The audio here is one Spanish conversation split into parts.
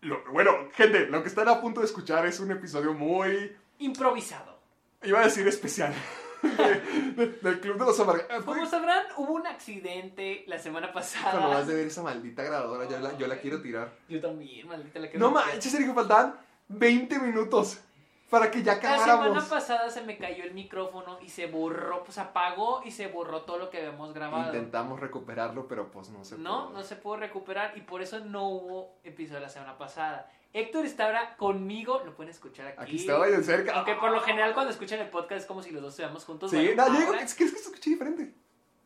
Lo- bueno, gente, lo que están a punto de escuchar es un episodio muy, Improvisado. iba a decir especial, de- de- del Club de los Amargados. Como sabrán, hubo un accidente la semana pasada. Cuando vas de ver esa maldita grabadora, yo la, yo la quiero tirar. Yo también, maldita la que No manches, Sergio, faltaban 20 minutos para que ya La semana acabáramos. pasada se me cayó el micrófono y se borró, pues apagó y se borró todo lo que habíamos grabado. Intentamos recuperarlo, pero pues no se No, pudo. no se pudo recuperar y por eso no hubo episodio la semana pasada. Héctor está ahora conmigo, lo pueden escuchar aquí. Aquí estaba bien cerca. Aunque por lo general cuando escuchan el podcast es como si los dos estuviéramos juntos. Sí, bueno, no, yo digo es que es que se escuché diferente.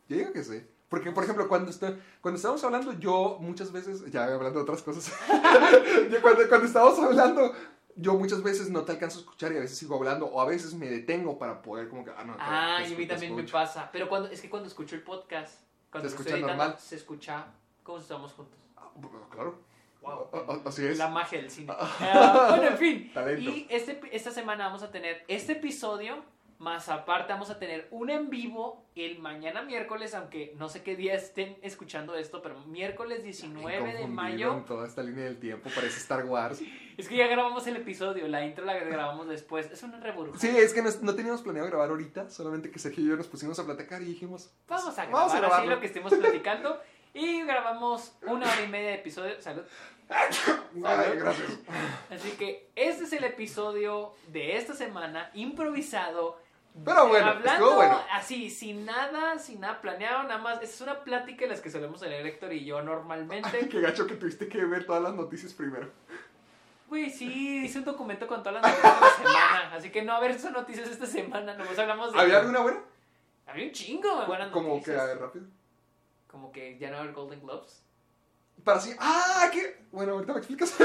Yo digo que sí. Porque, por ejemplo, cuando, está, cuando estábamos hablando, yo muchas veces, ya hablando de otras cosas, yo cuando, cuando estábamos hablando, yo muchas veces no te alcanzo a escuchar y a veces sigo hablando, o a veces me detengo para poder como que, ah, no, Ah, te y a mí también me pasa. Pero cuando es que cuando escucho el podcast, cuando Se escucha editando, normal. se escucha como si estábamos juntos. Ah, claro. Wow. Ah, ah, Así es. La magia del cine. Bueno, en fin. Talento. Y este, esta semana vamos a tener este episodio, más aparte vamos a tener un en vivo el mañana miércoles, aunque no sé qué día estén escuchando esto, pero miércoles 19 de mayo. En toda esta línea del tiempo, parece Star Wars. Es que ya grabamos el episodio, la intro la grabamos después. Es una revolución. Sí, es que no, no teníamos planeado grabar ahorita, solamente que Sergio y yo nos pusimos a platicar y dijimos, Vamos a Vamos a grabar así lo que estemos platicando. Y grabamos una hora y media de episodio. Salud. ay, gracias. Así que este es el episodio de esta semana, improvisado. Pero bueno, Hablando estuvo bueno. así, sin nada, sin nada planeado, nada más. Es una plática en las que solemos tener Héctor y yo normalmente. Qué gacho que tuviste que ver todas las noticias primero. Güey, sí, hice un documento con todas las noticias de la semana. Así que no, a ver, esas noticias esta semana. Nomás hablamos de. ¿Había alguna buena? Había un chingo de buenas Como que, noticias. a ver, rápido. Como que ya no haber Golden Globes. Para sí. ¡Ah! ¿qué? Bueno, ahorita me explicas.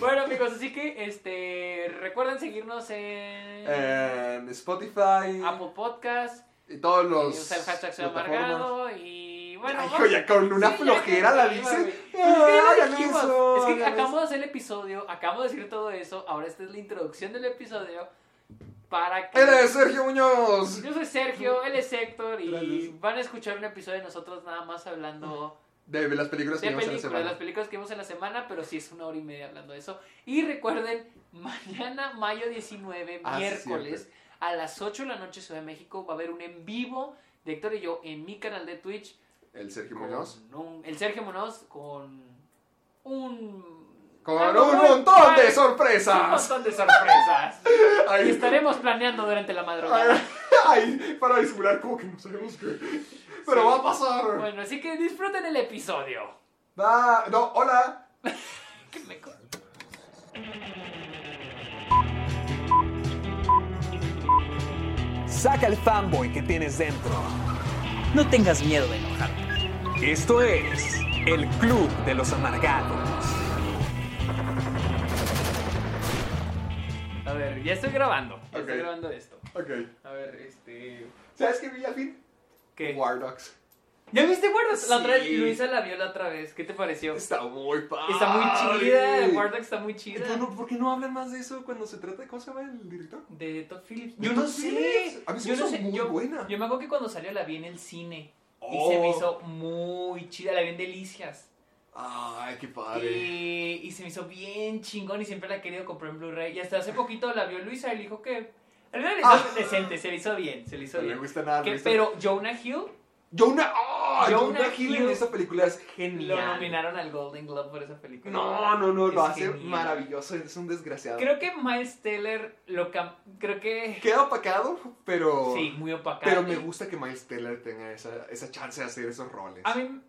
Bueno, amigos, así que este recuerden seguirnos en en Spotify. Apple Podcast. Y todos y los. usar el hashtag soy amargado y bueno. Ay, vamos- hijo, ya con una Sí, flojera que- la dices. Ah, Es que eso, Es acabamos de hacer el episodio, acabamos de decir todo eso, ahora esta es la introducción del episodio para que... Él es Sergio Muñoz. Yo soy Sergio, él es Héctor y Gracias. van a escuchar un episodio de nosotros nada más hablando De las películas que de vimos en la películas, de semana. las películas que vimos en la semana, pero sí es una hora y media hablando de eso. Y recuerden, mañana, mayo 19, Ah, miércoles, a las 8 de la noche, Ciudad de México, va a haber un en vivo de Héctor y yo en mi canal de Twitch. El Sergio Muñoz. un- el Sergio Muñoz con un... Con un montón de Un sorpresas. montón de sorpresas. y estaremos planeando durante la madrugada. Ay, ay, para disimular como que no sabemos qué. Pero Sí. va a pasar. Bueno, así que disfruten el episodio. Va. No, hola. Que me Saca el fanboy que tienes dentro. No tengas miedo de enojarte. Esto es el Club de los Amargados. A ver, ya estoy grabando. Ya estoy grabando esto. Ok. A ver, este. ¿Sabes qué vi al fin? ¿Qué? War Dogs. ¿Ya viste Wardogs? La otra vez, Sí. Luisa la vio la otra vez. ¿Qué te pareció? Está muy padre. Está muy chida. War Dogs está muy chida. ¿Por, no- por qué no hablan más de eso cuando se trata de cómo se llama el director? De Todd Phillips. ¿De Yo no Todd sé. A mí se yo me no hizo sé. muy yo, buena. Yo me acuerdo que cuando salió la vi en el cine. Y Oh. se me hizo muy chida. La vi en Delicias. Ay, qué padre. Y, y se me hizo bien chingón y siempre la he querido comprar en Blu-ray. Y hasta hace poquito la vio Luisa y le dijo que. Al final le hizo Ah. decente, se le hizo bien, se le hizo No me bien. gusta nada. Que- no me gusta- pero Jonah Hill Jonah, oh, Jonah Jonah Hill en esa película es lo genial. nominaron al Golden Globe por esa película. No, no, no, lo Es hace genial. maravilloso, es un desgraciado. Creo que Miles Teller lo creo que Queda opacado, pero. sí, muy opacado. Pero me gusta que Miles Teller tenga esa, esa chance de hacer esos roles. A mí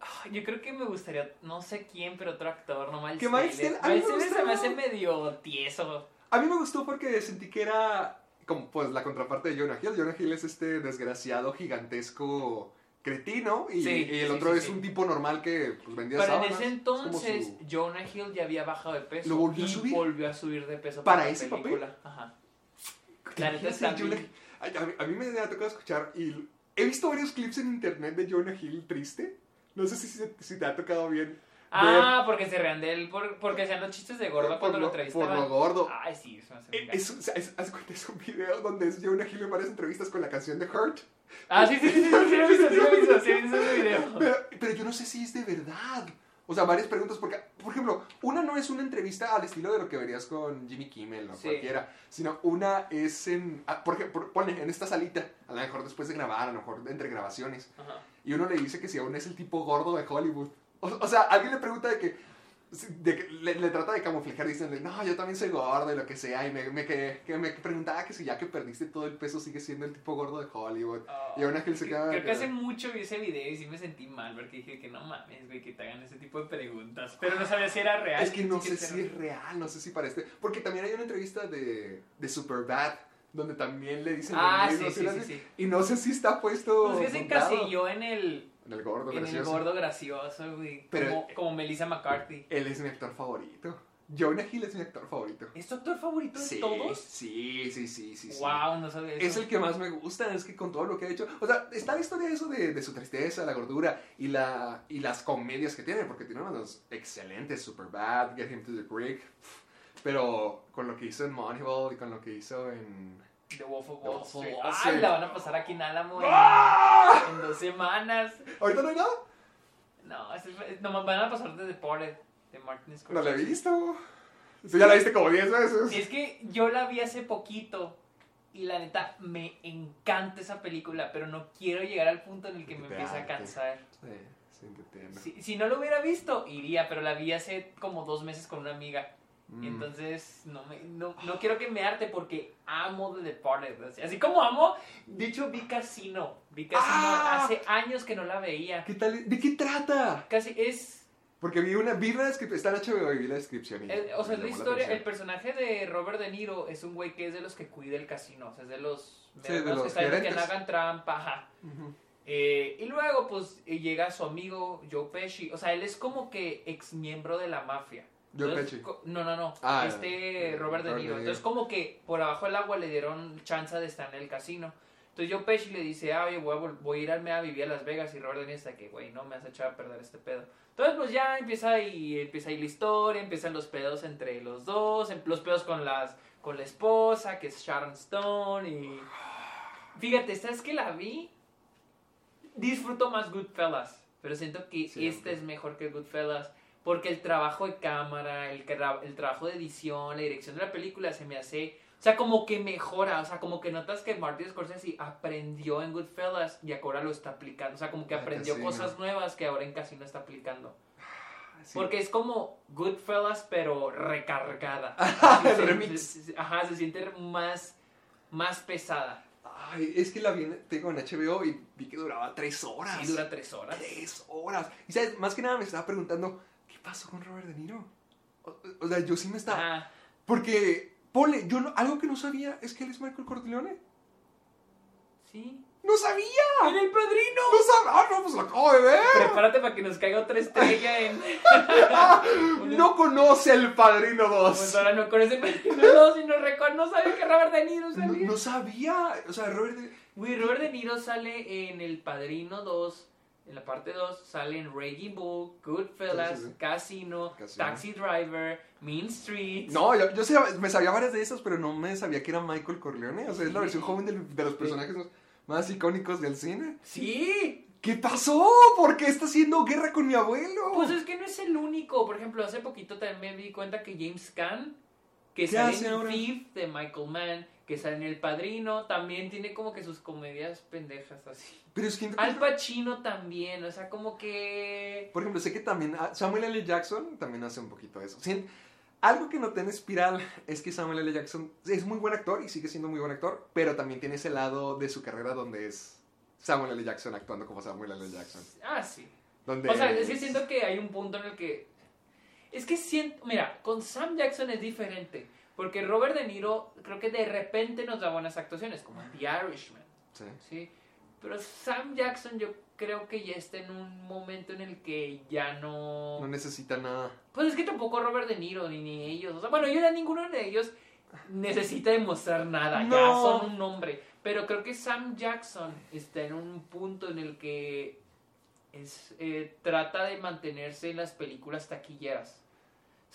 ah, yo creo que me gustaría, no sé quién, pero otro actor, no Miles Que Miles Teller. Miles Teller se me hace medio tieso. A mí me gustó porque sentí que era como pues la contraparte de Jonah Hill. Jonah Hill es este desgraciado gigantesco cretino y, Sí, y el sí, otro sí, es un tipo normal que pues, vendía Pero en sábanas. ese Es como entonces, su- Jonah Hill ya había bajado de peso. ¿Lo volvió a y subir? volvió a subir de peso ¿Para la ese papel? película. Ajá. La neta está a, mí, a me ha tocado escuchar y he visto varios clips en internet de Jonah Hill triste. No sé si, si te ha tocado bien. Ah, porque se rean de él, por- porque hacían los chistes de gordo por, cuando lo lo, por entrevistaban. lo gordo. Ay, sí, eso me hace Eh. Es, es, es- haz cuenta, es un video donde es Jonah Hill en varias entrevistas con la canción de Hurt. Ah, sí, sí, sí, sí, sí, sí, lo he visto, sí, lo he visto, sí, he visto ese video. Pero, pero yo no sé si es de verdad. O sea, varias preguntas, porque, por ejemplo, una no es una entrevista al estilo de lo que verías con Jimmy Kimmel o Sí. cualquiera, sino una es en, ah, por ejemplo, pone en esta salita, a lo mejor después de grabar, a lo mejor entre grabaciones, Ajá. y uno le dice que si aún es el tipo gordo de Hollywood. O, o sea, alguien le pregunta de que, de que le, le trata de camuflajear, diciendo, no, yo también soy gordo y lo que sea, y me, me, que, que me preguntaba que si ya que perdiste todo el peso sigue siendo el tipo gordo de Hollywood. Y aún Ángel se queda... Creo que hace mucho vi ese video y sí me sentí mal porque dije que no mames, güey, que te hagan ese tipo de preguntas. Pero no sabía si era real. Es que no sé que si es real, no sé si para este. Porque también hay una entrevista de, de Superbad, donde también le dicen. Ah, sí, ¿sí sí, sí. Y no sé si está puesto. Pues que se encasilló en el, En el gordo, en el gracioso. gordo gracioso, güey. Pero- como, como Melissa McCarthy. Él es mi actor favorito. Jonah Hill es mi actor favorito. ¿Es tu actor favorito de Sí, todos? Sí, sí, sí, sí. sí. Wow, no sabía eso. Es el que más me gusta, es que con todo lo que ha hecho. O sea, está la historia de eso de, de su tristeza, la gordura y, la, y las comedias que tiene, porque tiene unos excelentes, Superbad, Get Him to the Creek. Pero con lo que hizo en Moneyball y con lo que hizo en. The Wolf of Wall Street. Wall Ay, Street. la van a pasar aquí en Álamo en, ¡Ah! en dos semanas. ¿Ahorita no hay nada? No, ese es- no, van a pasar de Deported, de Martin Scorsese. No la he visto. Tú ya la viste como 10 veces. Es que yo la vi hace poquito y la neta me encanta esa película, pero no quiero llegar al punto en el que me empieza a cansar. Sí, sí. Si, si no lo hubiera visto, iría, pero la vi hace como dos meses con una amiga. Mm. Entonces, no, me, no, no quiero que me arte porque amo The Departed. Así, así como amo, de hecho vi Casino. Vi Casino ¡Ah! hace años que no la veía. ¿Qué tal? ¿De qué trata? Casi es Porque vi una, vi la descripción, está en HBO y vi la descripción. y El- o sea, la historia, el personaje de Robert De Niro es un güey que es de los que cuida el casino, o sea, es de los, Sí, de los que saben que no hagan trampa, ajá. Eh, y luego, pues, eh, llega su amigo Joe Pesci, o sea, él es como que ex miembro de la mafia. Entonces, Pesci. No, no, no, Ah, este Robert De Robert Niro. De Niro. Entonces, como que por abajo del agua le dieron chance de estar en el casino. Entonces, Joe Pesci le dice, ah, oye, voy a, voy a irme a vivir a Las Vegas. Y Robert De Niro está que, güey, no me has echado a perder este pedo. Entonces, pues ya empieza ahí, empieza ahí la historia, empiezan los pedos entre los dos, em- los pedos con las con la esposa, que es Sharon Stone, y... Fíjate, ¿sabes que la vi? Disfruto más Goodfellas, pero siento que Siempre. esta es mejor que Goodfellas, porque el trabajo de cámara, el, el trabajo de edición, la dirección de la película se me hace... O sea, como que mejora, o sea, como que notas que Martin Scorsese aprendió en Goodfellas y ahora lo está aplicando. O sea, como que En aprendió cosas nuevas que ahora en Casino está aplicando. Sí. Porque es como Goodfellas, pero recargada. El Se- se- remix. se- ajá, se siente más, más pesada. Ay, es que la vi, en- tengo en HBO y vi que duraba 3 horas. Sí, dura tres horas. Tres horas. Y sabes, más que nada me estaba preguntando, ¿qué pasó con Robert De Niro? O, o sea, yo sí me estaba... Porque, ponle, yo no- algo que no sabía es que él es Michael Corleone. Sí. ¡No sabía! ¡En el padrino! ¡No sabía! ¡Ah, no, pues lo acabo de ver! Prepárate para que nos caiga otra estrella en. No conoce el Padrino 2. Pues ahora no conoce el padrino no, si no reconoce, no sabe que Robert De Niro No, sale. no sabía. O sea, Robert De... Güey, Robert De Niro sale en El Padrino 2. En la parte 2 salen Reggie Bull, Goodfellas, Sí, sí, sí. Casino, Casino. Taxi Driver, Mean Streets. No, yo, yo sabía- me sabía varias de esas, pero no me sabía que era Michael Corleone. O sea, es la versión joven del- de los personajes más icónicos del cine. Sí, ¿Qué pasó? ¿Por qué está haciendo guerra con mi abuelo? Pues es que no es el único. Por ejemplo, hace poquito también me di cuenta que James Caan, que ¿Qué sale en? Thief de Michael Mann, que sale en El Padrino, también tiene como que sus comedias pendejas así. Pero es que... Al Pacino también, o sea, como que... Por ejemplo, sé que también ah, Samuel L. Jackson también hace un poquito eso. Sí, algo que noté en Espiral es que Samuel L. Jackson es muy buen actor y sigue siendo muy buen actor, pero también tiene ese lado de su carrera donde es Samuel L. Jackson actuando como Samuel L. Jackson. Ah, sí. Donde O sea, es que siento que hay un punto en el que... Es que siento... Mira, con Sam Jackson es diferente. Porque Robert De Niro creo que de repente nos da buenas actuaciones, como en The Irishman. Sí. ¿sí? Pero Sam Jackson yo creo que ya está en un momento en el que ya no... No necesita nada. Pues es que tampoco Robert De Niro ni, ni ellos. O sea, bueno, yo ya ninguno de ellos necesita demostrar nada. Ya son un nombre. Pero creo que Sam Jackson está en un punto en el que es, eh, trata de mantenerse en las películas taquilleras.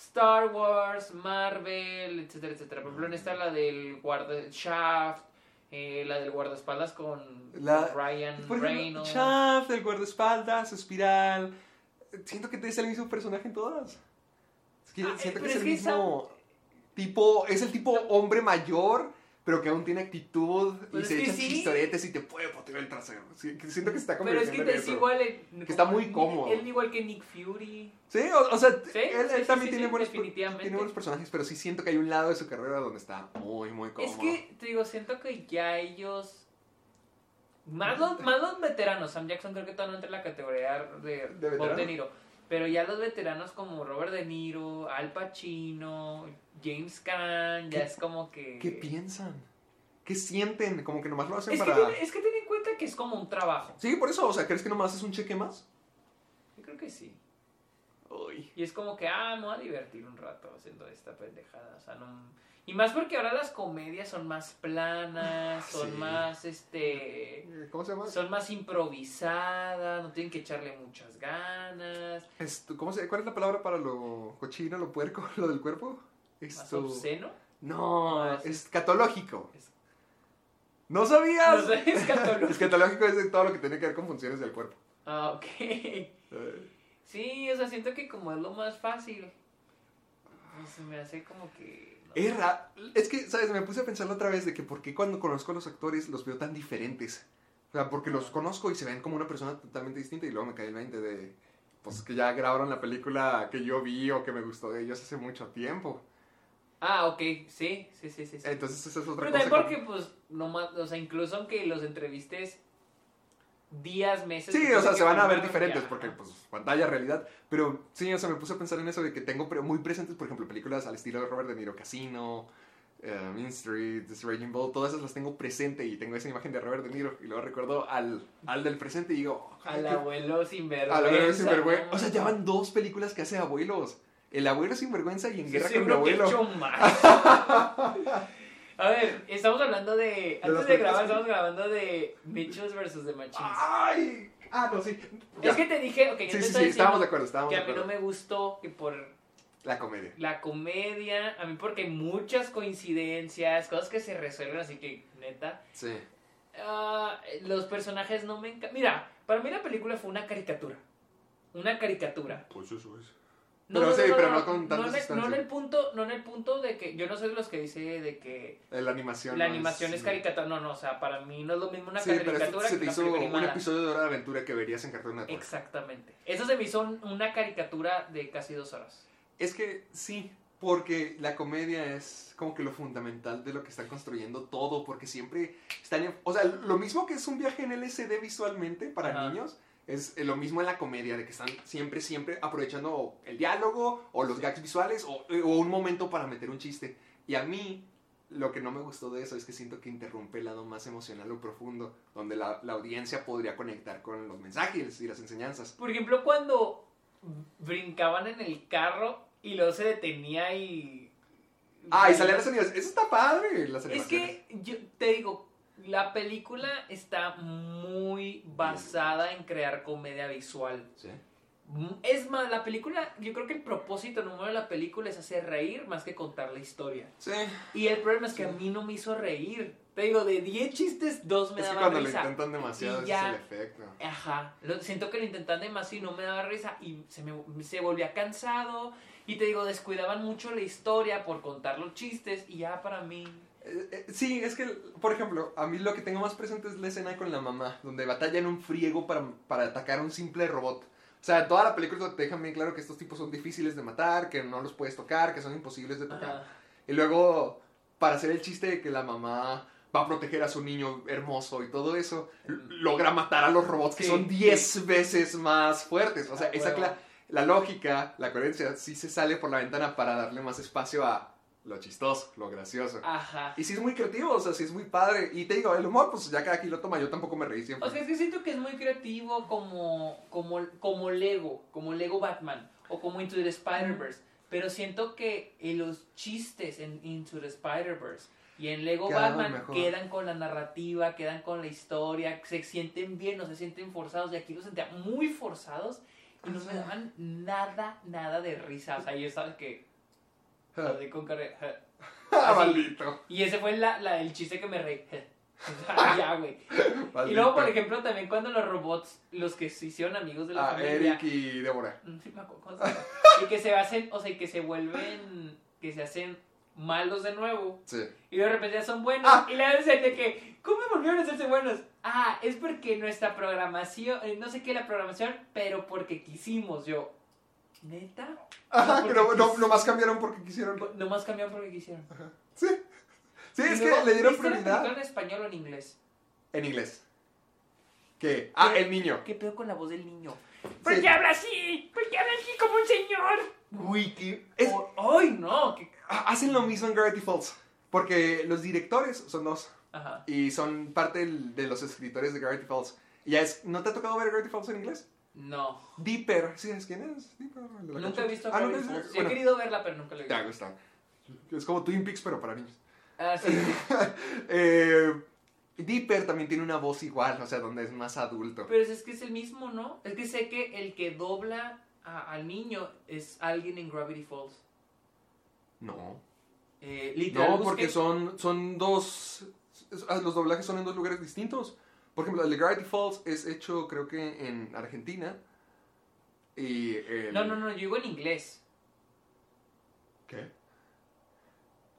Star Wars, Marvel, etcétera, etcétera. Por ejemplo, en esta la del guarda Shaft, eh, la del guardaespaldas con La- Ryan ejemplo, Reynolds. Shaft, el guardaespaldas, Espiral. Siento que es el mismo personaje en todas. Es que Ah, eh, siento que pero es el que mismo tipo. Es el tipo hombre mayor, pero que aún tiene actitud y se echa sí. chistoretes y te puede potear el trasero. Sí, que siento que se está Pero es convirtiendo que en es eso. igual. en- Que está muy cómodo. Él igual que Nick Fury. Sí, o, o sea, Sí, él, sí, él sí, también sí, tiene, sí, buenos, tiene buenos personajes, pero sí siento que hay un lado de su carrera donde está muy, muy cómodo. Es que, te digo, siento que ya ellos. Más los, más los veteranos, Sam Jackson creo que todavía no entra en la categoría de, ¿De Bob? De Niro. Pero ya los veteranos como Robert De Niro, Al Pacino, James Caan, ya ¿Qué- es como que. ¿Qué piensan? ¿Qué sienten? Como que nomás lo hacen Es que, para... es que ten en cuenta que es como un trabajo. Sí, por eso, o sea, ¿crees que nomás es un cheque más? Yo creo que sí. Uy. Y es como que, ah, me voy a divertir un rato haciendo esta pendejada. O sea, no. Y más porque ahora las comedias son más planas, son Sí. más, este. ¿Cómo se llama? Son más improvisadas, no tienen que echarle muchas ganas. Esto, ¿cómo se, ¿Cuál es la palabra para lo cochino, lo puerco, lo del cuerpo? Más Esto... obsceno. No, Más- escatológico. Es- ¿No sabías? No escatológico. Escatológico es de todo lo que tiene que ver con funciones del cuerpo. Ah, ok. Sí, o sea, siento que como es lo más fácil, pues se me hace como que... no Es Es que, ¿sabes? Me puse a pensarlo otra vez de que por qué cuando conozco a los actores los veo tan diferentes. O sea, porque los conozco y se ven como una persona totalmente distinta y luego me cae el 20 de... Pues que ya grabaron la película que yo vi o que me gustó de ellos hace mucho tiempo. Ah, ok, sí, sí, sí, sí. Entonces esa es otra Pero cosa. también que- porque, pues, no más, o sea, incluso aunque los entrevistes días, meses... Sí, o sea, se que van a ver diferentes ya, porque, pues, pantalla, realidad. Pero sí, o sea, me puse a pensar en eso de que tengo muy presentes, por ejemplo, películas al estilo de Robert De Niro, Casino, eh, Mean Street, This Raging Bull, todas esas las tengo presente y tengo esa imagen de Robert De Niro y luego recuerdo al, al del presente y digo, Al "Ay, qué- abuelo sinvergüenza. al abuelo sinvergüenza. ¿no? O sea, ya van dos películas que hace abuelos. El abuelo sinvergüenza y en Sí, guerra con mi seguro que he abuelo. hecho más. A ver, estamos hablando de. Antes de grabar, que- estamos grabando de Mitchells vs. The Machines. ¡Ay! Ah, no, sí. Ya. Es que te dije, ok, yo Sí, te sí, sí, estábamos de acuerdo, estábamos que de a mí no acuerdo. me gustó que por La comedia. la comedia, a mí porque hay muchas coincidencias, cosas que se resuelven, así que neta, Sí. ah, los personajes no me encantan. Mira, para mí la película fue una caricatura. Una caricatura. Pues eso es. Pero sí, pero no con tanta no en, sustancia. no en el punto, no en el punto de que yo no soy de los que dice de que La animación. la no animación es caricatura. No, no, o sea, para mí no es lo mismo una Sí, pero caricatura esto se que te una hizo un episodio de Hora de Aventura que verías en Cartoon Network. Exactamente. Eso se me hizo un- una caricatura de casi dos horas. Es que sí, porque la comedia es como que lo fundamental de lo que están construyendo todo, porque siempre están... en- o sea, lo mismo que es un viaje en LSD visualmente para Ajá. niños, es lo mismo en la comedia, de que están siempre, siempre aprovechando el diálogo o los gags visuales o, o un momento para meter un chiste. Y a mí... Lo que no me gustó de eso es que siento que interrumpe el lado más emocional o profundo, donde la, la audiencia podría conectar con los mensajes y las enseñanzas. Por ejemplo, cuando brincaban en el carro y luego se detenía y... Ah, y salían las animaciones. Eso está padre, las Es que yo te digo, la película está muy basada en crear comedia visual. Sí. Es más, la película, yo creo que el propósito número de la película es hacer reír más que contar la historia. Sí. Y el problema es que a mí no me hizo reír. Te digo, de 10 chistes, 2 me Es que daban cuando lo risa. intentan demasiado, ya- es el efecto. Ajá, lo, siento que lo intentan demasiado y no me daba risa y se, me, se volvía cansado y te digo, descuidaban mucho la historia por contar los chistes y ya para mí... Eh, eh, sí, es que, por ejemplo, a mí lo que tengo más presente es la escena con la mamá, donde batallan un friego para, para atacar a un simple robot. O sea, toda la película te dejan bien claro que estos tipos son difíciles de matar, que no los puedes tocar, que son imposibles de tocar. Ajá. Y luego, para hacer el chiste de que la mamá va a proteger a su niño hermoso y todo eso, logra matar a los robots que Sí, son 10 veces más fuertes. O sea, Ah, esa cla- la lógica, la coherencia, sí se sale por la ventana para darle más espacio a lo chistoso, lo gracioso. Ajá. Y sí es muy creativo, o sea, sí es muy padre. Y te digo, el humor, pues ya cada quien lo toma. Yo tampoco me reí siempre. O sea, es que siento que es muy creativo como, como, como Lego, como Lego Batman o como Into the Spider-Verse. Pero siento que en los chistes en Into the Spider-Verse y en Lego Batman quedan con la narrativa, quedan con la historia, se sienten bien, no se sienten forzados. Y aquí los sentía muy forzados y no me daban nada, nada de risa. O sea, yo estaba que... así con de, ah, así. maldito. Y ese fue la, la- el chiste que me reí. Ya, güey. Y luego, por ejemplo, también cuando los robots, los que se hicieron amigos de la Ah, familia, Eric y Débora. llama, y que se hacen, o sea, que se vuelven, que se hacen malos de nuevo, Sí. y de repente ya son buenos, Ah. y le dicen de que, ¿cómo volvieron a hacerse buenos? Ah, es porque nuestra programación, eh, no sé qué la programación, pero porque quisimos, yo, ¿neta? Ajá, porque pero no, quis- nomás cambiaron porque quisieron. Nomás cambiaron porque quisieron. Sí. Sí, es luego, que le dieron ¿viste la prioridad en español o en inglés? en inglés. ¿Qué? Ah, ¿Qué? el niño. ¿Qué pedo con la voz del niño? ¿Por qué habla así? ¿Por qué habla así como un señor? Uy, que. es- Oh, ¡Ay, no! ¿Qué- ah, hacen lo mismo en Gravity Falls. Porque los directores son dos. Ajá. Y son parte de los escritores de Gravity Falls. Y ya es. ¿No te ha tocado ver Gravity Falls en inglés? No. Dipper. ¿Sí sabes quién es? Dipper. el de la Nunca cancha. he visto Ah, Gravity ¿nunca has Falls. visto? Sí he querido verla, pero nunca la he te visto. gusta. Es como Twin Peaks, pero para niños. Ah, sí, sí. Eh, Dipper también tiene una voz igual, o sea, donde es más adulto. Pero es que es el mismo, ¿no? Es que sé que el que dobla a- al niño es alguien en Gravity Falls. No. Eh, No, porque son, son dos. ah, Los doblajes son en dos lugares distintos. Por ejemplo, el de Gravity Falls es hecho, creo que en Argentina. Y el- No, no, no, yo digo en inglés. ¿Qué?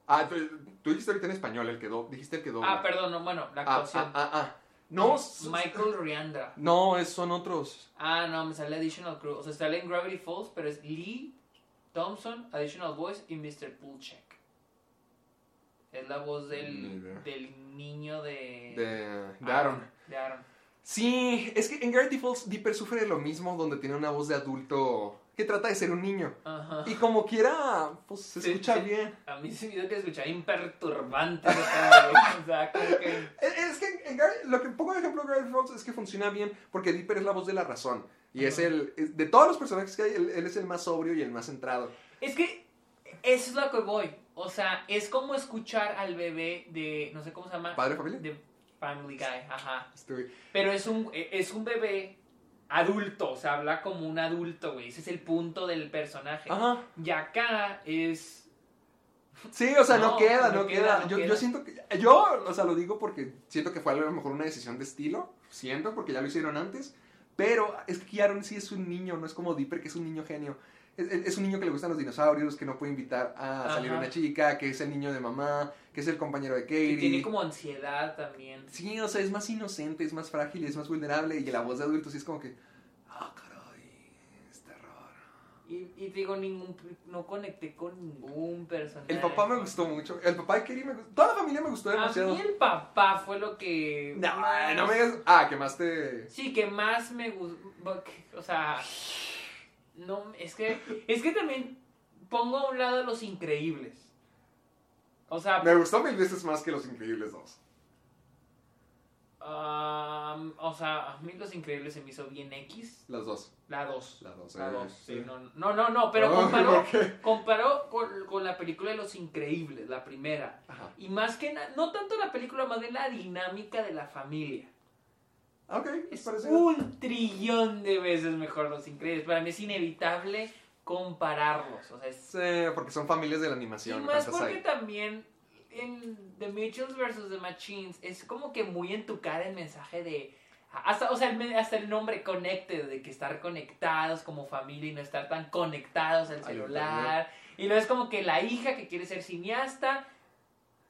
Ah, tú, tú dijiste ahorita en español, el que do- dijiste el que dobla. Ah, perdón, no, bueno, la Ah, actuación. ah, ah, ah. No, Michael Riandra. No, es, son otros. Ah, no, me sale Additional Crew. O sea, sale en Gravity Falls, pero es Lee Thompson, Additional Voice y Mr. Pulchek. Es la voz del, del niño de... De, de Aaron. De Aaron. Sí, es que en Gravity Falls Dipper sufre de lo mismo, donde tiene una voz de adulto que trata de ser un niño. Ajá. Y como quiera, pues se escucha sí. bien. A mí se me hizo que escuchaba imperturbante. o sea, como que... Es, que en lo que pongo de ejemplo Gravity Falls es que funciona bien porque Dipper es la voz de la razón. Y es el. es- de todos los personajes que hay, él, él es el más sobrio y el más centrado. Es que eso es lo que voy. O sea, es como escuchar al bebé de... No sé cómo se llama. ¿Padre familia? De Family Guy, ajá. Pero es un, es un bebé adulto, o sea, habla como un adulto, güey. Ese es el punto del personaje. Ajá. Y acá es... Sí, o sea, no, No, queda, no no, queda, queda. no yo, queda. yo siento que. Yo, o sea, lo digo porque siento que fue a lo mejor una decisión de estilo. Siento, porque ya lo hicieron antes. Pero es que Kiaron sí es un niño, no es como Dipper, que es un niño genio. Es, un niño que le gustan los dinosaurios, que no puede invitar a salir una chica, que es el niño de mamá, que es el compañero de que Katie. tiene como ansiedad también. Sí, o sea, es más inocente, es más frágil, es más vulnerable. Y la voz de adulto sí es como que. Ah, caray, es terror. Y, y digo, ningún, no conecté con ningún personaje. El papá me gustó mucho. El papá de Katie me gustó. Toda la familia me gustó A demasiado. mí el papá fue lo que... No, más- no me digas. Ah, que más te. Sí, que más me gustó. O sea, no, es que, es que también pongo a un lado los increíbles. O sea, Me gustó mil veces más que Los Increíbles 2. am, o sea, a mí los increíbles se me hizo bien X. Las dos. La 2. La dos, La eh, 2, sí, sí. no, no, no, no, pero comparó, ¿por qué? comparó con, con la película de Los Increíbles, la primera. Ajá. Y más que nada, no tanto la película, más bien la dinámica de la familia. Ok, es Es parecido. un trillón de veces mejor Los Increíbles. Para mí es inevitable compararlos. O sea, es... Sí, porque son familias de la Y animación. más ¿cuántas porque hay? también en The Mitchells vs. The Machines es como que muy en tu cara el mensaje de... Hasta, o sea, el hasta el nombre Connected, de que estar conectados como familia y no estar tan conectados al Al celular. Y luego es como que la hija que quiere ser cineasta,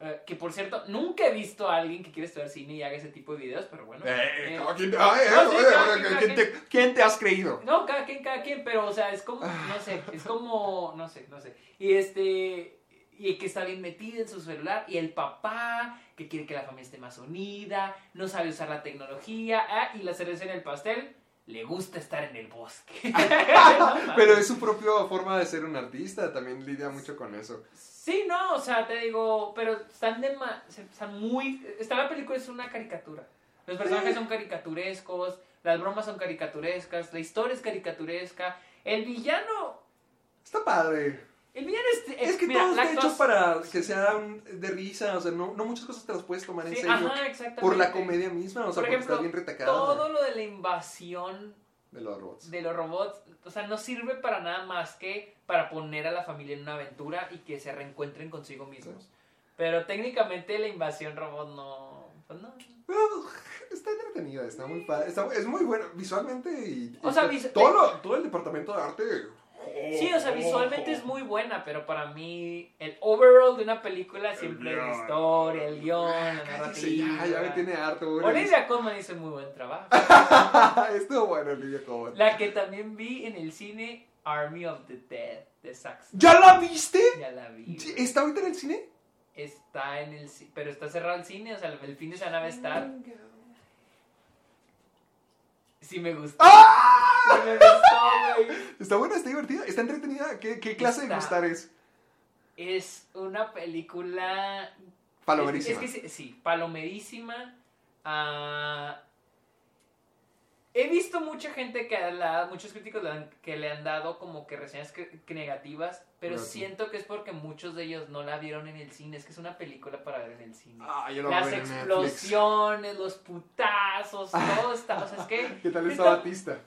eh, que por cierto, nunca he visto a alguien que quiere estudiar cine y haga ese tipo de videos, pero bueno. Eh, eh. ¿quién, ay, eh, no, sí, eh, cada eh, quien, cada ¿quién te, has creído? No, cada quien, cada quien, pero o sea, es como, no sé, es como, no sé, no sé. Y este, y que está bien metida en su celular, y el papá, que quiere que la familia esté más unida, no sabe usar la tecnología, ah, y la cereza en el pastel, le gusta estar en el bosque. Pero es su propia forma de ser un artista, también lidia mucho con eso. Sí, no, o sea, te digo, pero están de ma- están muy esta la película es una caricatura. Los personajes son caricaturescos, las bromas son caricaturescas, la historia es caricaturesca, el villano, Está padre. el villano es, Es que mira, todo está hecho para que sea un- de risa, o sea, no, no muchas cosas te las puedes tomar en Sí, serio. ajá, exactamente. por la comedia misma, o sea, Por porque ejemplo, está bien retacada todo lo de la invasión de los robots. de los robots, o sea, no sirve para nada más que para poner a la familia en una aventura y que se reencuentren consigo mismos. Pero técnicamente la invasión robot no, pues no. Está entretenida, está muy padre, está- es muy buena visualmente y, O y sea, está- vis- todo, lo- todo el departamento de arte. Sí, o sea, visualmente es muy buena, pero para mí el overall de una película siempre es la historia, el guion, la narrativa. ya, ya me tiene harto. güey. Olivia Colman hizo muy buen trabajo. Estuvo bueno, Olivia Colman. La que también vi en el cine, Army of the Dead, de Zack. ¿Ya la viste? Ya la vi. ¿Está ahorita en el cine? Está en el ci- pero está cerrado el cine, o sea, el fin de semana va a estar. Sí me gustó. ¡Ah! Sí me gustó, güey. Está buena, está divertida, está entretenida. ¿Qué, qué clase de gustar es? Es una película Palomerísima. Es que sí, sí, palomerísima. Ah, he visto mucha gente que la, muchos críticos le han- que le han dado como que reseñas que, que negativas, pero sí. siento que es porque muchos de ellos no la vieron en el cine. Es que es una película para ver en el cine. Ah, yo Las explosiones, los putazos, todo está. O sea, es que. ¿Qué tal está Batista?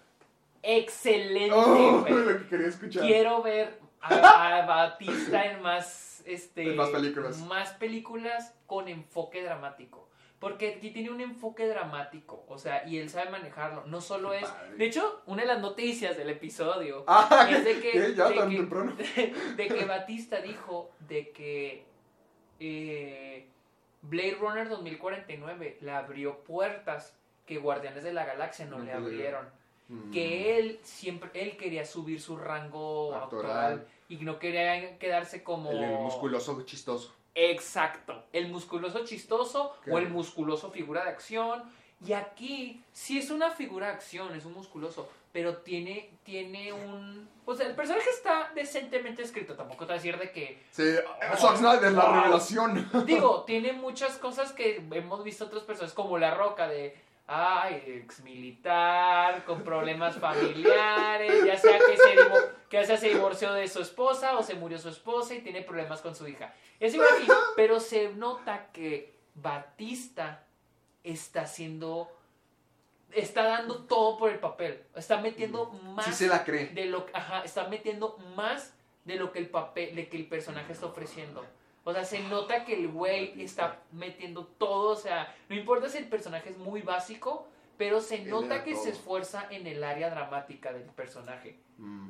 Excelente, Oh, güey. lo que quería escuchar. Quiero ver a, a Batista en más, este, En más películas. más películas con enfoque dramático. Porque aquí tiene un enfoque dramático, o sea, y él sabe manejarlo. No solo Qué es. padre. De hecho, una de las noticias del episodio Ah, es de que. Ya de tan que- temprano. de que Batista dijo de que eh, Blade Runner 2049 le abrió puertas que Guardianes de la Galaxia no No le abrieron Mm. que él siempre él quería subir su rango Actoral. actoral y no quería quedarse como el musculoso chistoso. Exacto el musculoso chistoso Qué o el musculoso figura de acción y aquí sí es una figura de acción es un musculoso pero tiene tiene un o sea el personaje está decentemente escrito tampoco te voy a decir de que Sí, Zack Snyder, la Wow. revelación. Digo, tiene muchas cosas que hemos visto otras personas, como La Roca, de, ay, ex militar, con problemas familiares, ya sea que se, que ya sea se divorció de su esposa o se murió su esposa y tiene problemas con su hija. Es igual aquí, pero se nota que Batista está haciendo, está dando todo por el papel, está metiendo más Sí se la cree. de lo ajá, está metiendo más de lo que el papel, de que el personaje está ofreciendo. O sea, se nota que el güey está metiendo todo, o sea, no importa si el personaje es muy básico, pero se Él nota que se esfuerza en el área dramática del personaje, Mm.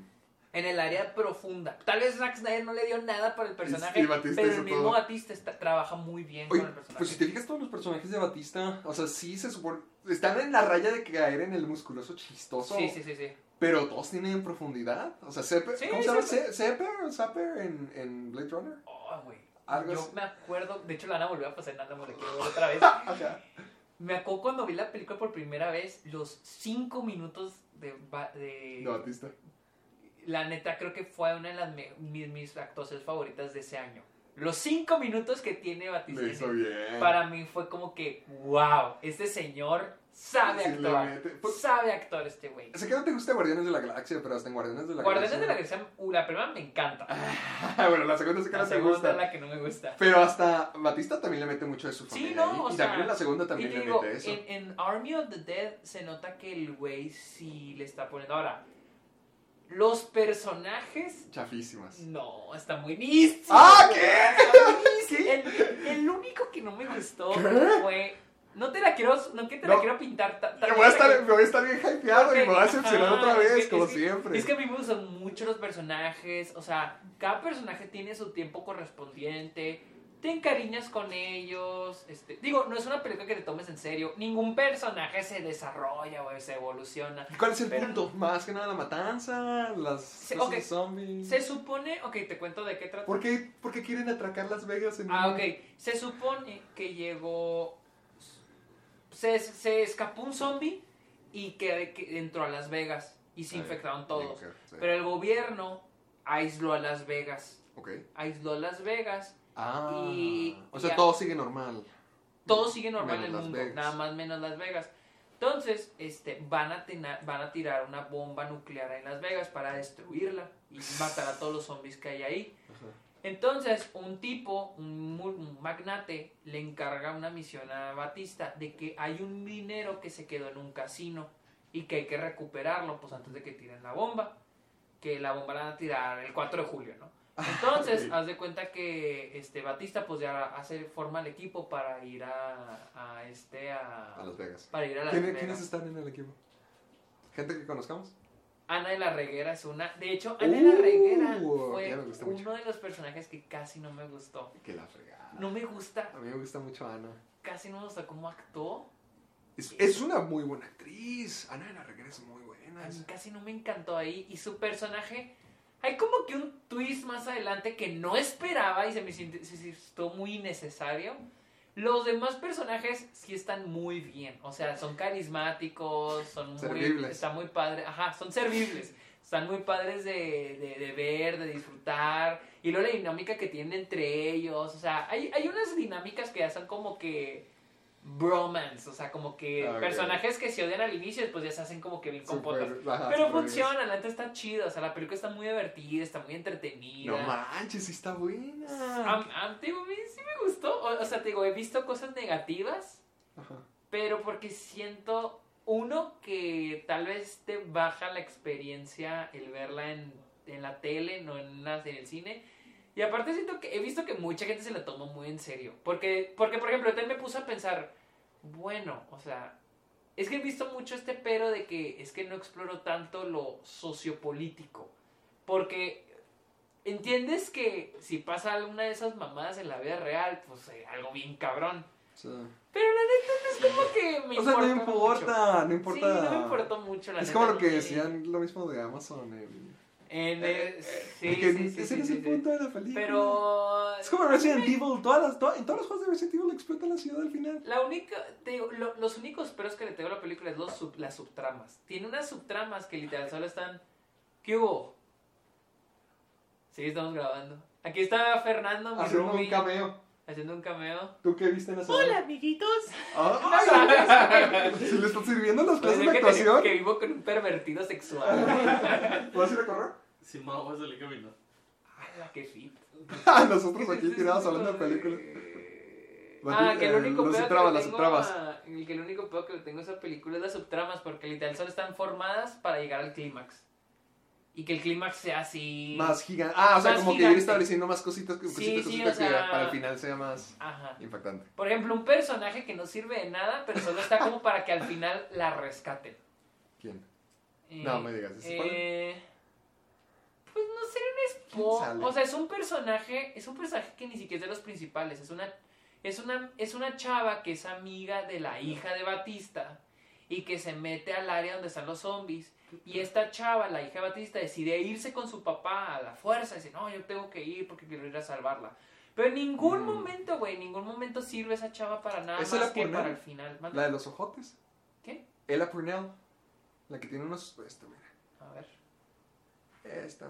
en el área profunda. Tal vez Zack Snyder no le dio nada para el personaje, y Batista pero el mismo todo. Batista está- trabaja muy bien Oye, con el personaje. pues si te fijas todos los personajes de Batista, o sea, sí se supone... Están en la raya de caer en el musculoso chistoso. Sí, sí, sí, sí. Pero todos tienen profundidad. O sea, Sepper, Sí, ¿cómo se llama? Zapper en, en Blade Runner. Oh, güey. Algo Yo así. me acuerdo, de hecho la Ana volvió a pasar nada, me la quiero ver otra vez. Me acuerdo cuando vi la película por primera vez, los cinco minutos de, de- De Batista. la neta creo que fue una de las mis, mis actuaciones favoritas de ese año. Los cinco minutos que tiene Batista en hizo bien. para mí fue como que, wow, este señor sabe Sí, actuar. Pues- sabe actuar este güey. Sé que no te gusta Guardianes de la Galaxia, pero hasta en Guardianes de la Guardianes de la Galaxia. Galaxia, uh, la primera me encanta. bueno, la segunda sí que La no te segunda gusta. es la que no me gusta. Pero hasta Batista también le mete mucho de su Sí, familia. no, ahí. o y sea, también en la segunda también le digo, mete eso. en, en Army of the Dead se nota que el güey sí le está poniendo. Ahora, los personajes. Chafísimas. No, están buenísimos. ¡Ah, qué! están buenísimos. El, el único que no me gustó ¿Qué? fue. No te la quiero, no que te No. la quiero pintar ta- Me tan- voy, a estar, me voy a estar bien hypeado y me voy a decepcionar ajá, otra es vez, que- como es que- siempre. Es que a mí me gustan mucho los personajes, o sea, cada personaje tiene su tiempo correspondiente, te encariñas con ellos, este, digo, no es una película que te tomes en serio, ningún personaje se desarrolla o se evoluciona. ¿Cuál es el pero- punto? Más que nada la matanza, las ok. zombies. Se supone, ok, te cuento de qué trata. ¿Por qué, por qué quieren atracar Las Vegas en Ah, un- ok, se supone que llegó, se, se escapó un zombie y que, que entró a Las Vegas y se Ah, infectaron todos. sí. Pero el gobierno aisló a Las Vegas. Ok. Aisló a Las Vegas. Ah. Y- o sea, todo sigue normal. Todo sigue normal Menos en el mundo, Vegas. nada más menos Las Vegas. Entonces, este, van a, tena- van a tirar una bomba nuclear en Las Vegas para destruirla y matar a todos los zombies que hay ahí. Ajá. Entonces, un tipo, un, magnate, le encarga una misión a Batista de que hay un dinero que se quedó en un casino y que hay que recuperarlo pues antes de que tiren la bomba. Que la bomba la van a tirar el 4 de julio, ¿no? Entonces, Ok. haz de cuenta que este Batista pues ya hace forma el equipo para ir a, a este a, A Las Vegas. para ir a Las ¿Quién- Vegas. ¿Quiénes están en el equipo? ¿Gente que conozcamos? Ana de la Reguera es una. De hecho, Ana de la Reguera Uh, fue gusta mucho. uno de los personajes que casi no me gustó. Que la fregada. No me gusta, A mí me gusta mucho Ana. casi no me gusta cómo actuó. Es, es una muy buena actriz. Ana de la Reguera es muy buena. A mí casi no me encantó ahí. Y su personaje. Hay como que un twist más adelante que no esperaba y se me sintió, se sintió muy innecesario. Los demás personajes sí están muy bien. O sea, son carismáticos, son muy. Servibles. Está muy padre. Ajá, son servibles. Están muy padres de, de, de ver, de disfrutar. Y luego la dinámica que tienen entre ellos. O sea, hay, hay unas dinámicas que ya son como que. Bromance. O sea, como que Ok. personajes que se odian al inicio y después ya se hacen como que bien compotas. Pero funciona, la neta está chida. O sea, la película está muy divertida, está muy entretenida. No manches, está buena. Te digo, a mí sí me gustó. O, o sea, te digo, he visto cosas negativas, Ajá. pero porque siento, uno, que tal vez te baja la experiencia el verla en, en la tele, no en, en el cine. Y aparte siento que he visto que mucha gente se la toma muy en serio. Porque, porque por ejemplo, también me puse a pensar, bueno, o sea, es que he visto mucho este pero de que es que no exploro tanto lo sociopolítico. Porque entiendes que si pasa alguna de esas mamadas en la vida real, pues eh, algo bien cabrón. Sí. Pero la neta no es como que me O sea, no importa no importa. Sí, no me importó mucho la Es neta, como lo que decían lo mismo de Amazon. En, eh, sí, de que sí, sí, ese sí, es el punto de la película. Pero Es como Resident Evil, todas las, to- en todos los juegos de Resident Evil explota la ciudad al final. La única, te digo, lo- los únicos peros que le tengo a la película es los sub- las subtramas. Tiene unas subtramas que literal solo están. ¿Qué hubo? Sí, estamos grabando. Aquí está Fernando, mi Haciendo un cameo. Haciendo un cameo. ¿Tú qué viste en esa Hola, amiguitos. ¡Ay! Si le están sirviendo las clases de actuación. que vivo con un pervertido sexual. ¿Vas a ir a correr? Si no, voy a salir caminando. ¡Hala, qué fit! Nosotros aquí tirados hablando de películas. Ah, que el único pedo que las subtramas. que el único pedo que le tengo a esa película es las subtramas porque literal solo están formadas para llegar al clímax. Y que el clímax sea así. Más gigante. Ah, o sea, como que gigante. ir estableciendo más cositas, que- Sí, cositas, sí, cositas o sea- que para el final sea más Ajá. impactante. Por ejemplo, un personaje que no sirve de nada, pero solo está como para que al final la rescaten. ¿Quién? Eh, No, me digas, ¿es eh, Pues no sería un ¿Quién spoiler. O sea, es un personaje, es un personaje que ni siquiera es de los principales. Es una, es una, es una chava que es amiga de la hija de Batista y que se mete al área donde están los zombies. Y esta chava, la hija de Batista, decide irse con su papá a la fuerza. Dice, no, yo tengo que ir porque quiero ir a salvarla. Pero en ningún Mm. momento, güey, en ningún momento sirve esa chava para nada ¿Esa más la que Purnell? para el final. La de los ojotes. ¿Qué? Ella Purnell. La que tiene unos. Esta, mira. A ver. Esta.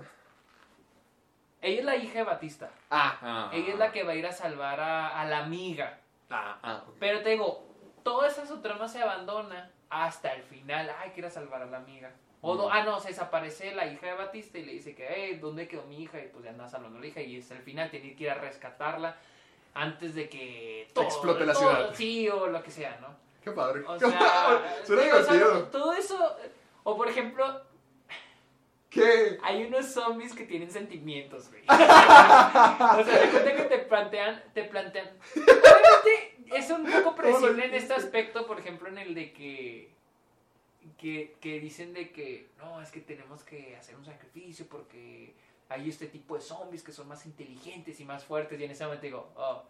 Ella es la hija de Batista. Ah, Ella es la que va a ir a salvar a, a la amiga. Ah, ah. Pero te digo, toda esa subtrama se abandona hasta el final. Ay, quiero salvar a la amiga. O Mm. ah, no, se desaparece la hija de Batista y le dice que, hey, ¿dónde quedó mi hija? Y pues ya anda salvando a la hija y es el final, tiene que ir a rescatarla antes de que todo, Explote la todo- ciudad. Sí, o lo que sea, ¿no? Qué padre. O sea. Suena digo, o sea, divertido. todo eso, o por ejemplo, ¿Qué? hay unos zombies que tienen sentimientos, güey. o sea, de cuenta que te plantean, te plantean. Obviamente es un poco predecible en este aspecto, por ejemplo, en el de que, que, que dicen de que no, es que tenemos que hacer un sacrificio porque hay este tipo de zombies que son más inteligentes y más fuertes. Y en ese momento digo, oh.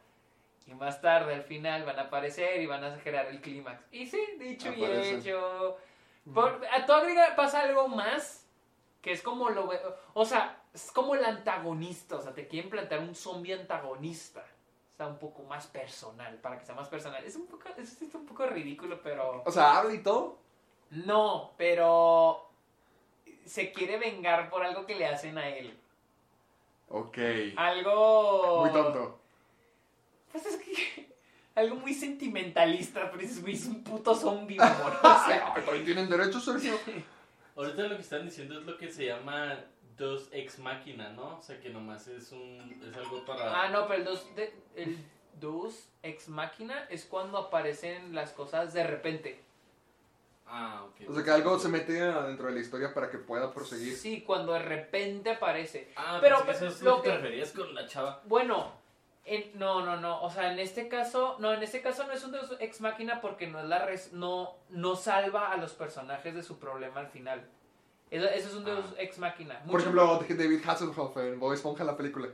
Y más tarde, al final, van a aparecer y van a generar el clímax. Y sí, dicho y Aparecen. hecho. Por- a todo pasa algo más que es como lo o sea es como el antagonista o sea te quieren plantear un zombie antagonista o sea un poco más personal para que sea más personal es un poco es, es un poco ridículo pero O sea, habla y todo. No, pero se quiere vengar por algo que le hacen a él. Ok. Algo... Muy tonto. Pues es que... Algo muy sentimentalista, pero dices, güey, es un puto zombie, amor. O sea, también tienen derecho, Sergio. Ahorita lo que están diciendo es lo que se llama Dos Ex Máquina, ¿no? O sea, que nomás es un. Es algo para. Ah, no, pero el dos, de- el dos ex máquina es cuando aparecen las cosas de repente. Ah, ok. O sea, que algo se mete adentro de la historia para que pueda proseguir. Sí, cuando de repente aparece. Ah, pero pero eso es lo lo que te referías con la chava. Bueno, en- no, no, no. O sea, en este caso, no, en este caso no es un Deus ex máquina porque no es la res- no, no salva a los personajes de su problema al final. Eso, eso es un Deus Ah. ex máquina. Por ejemplo, David Hasselhoff en Bob Esponja, la película.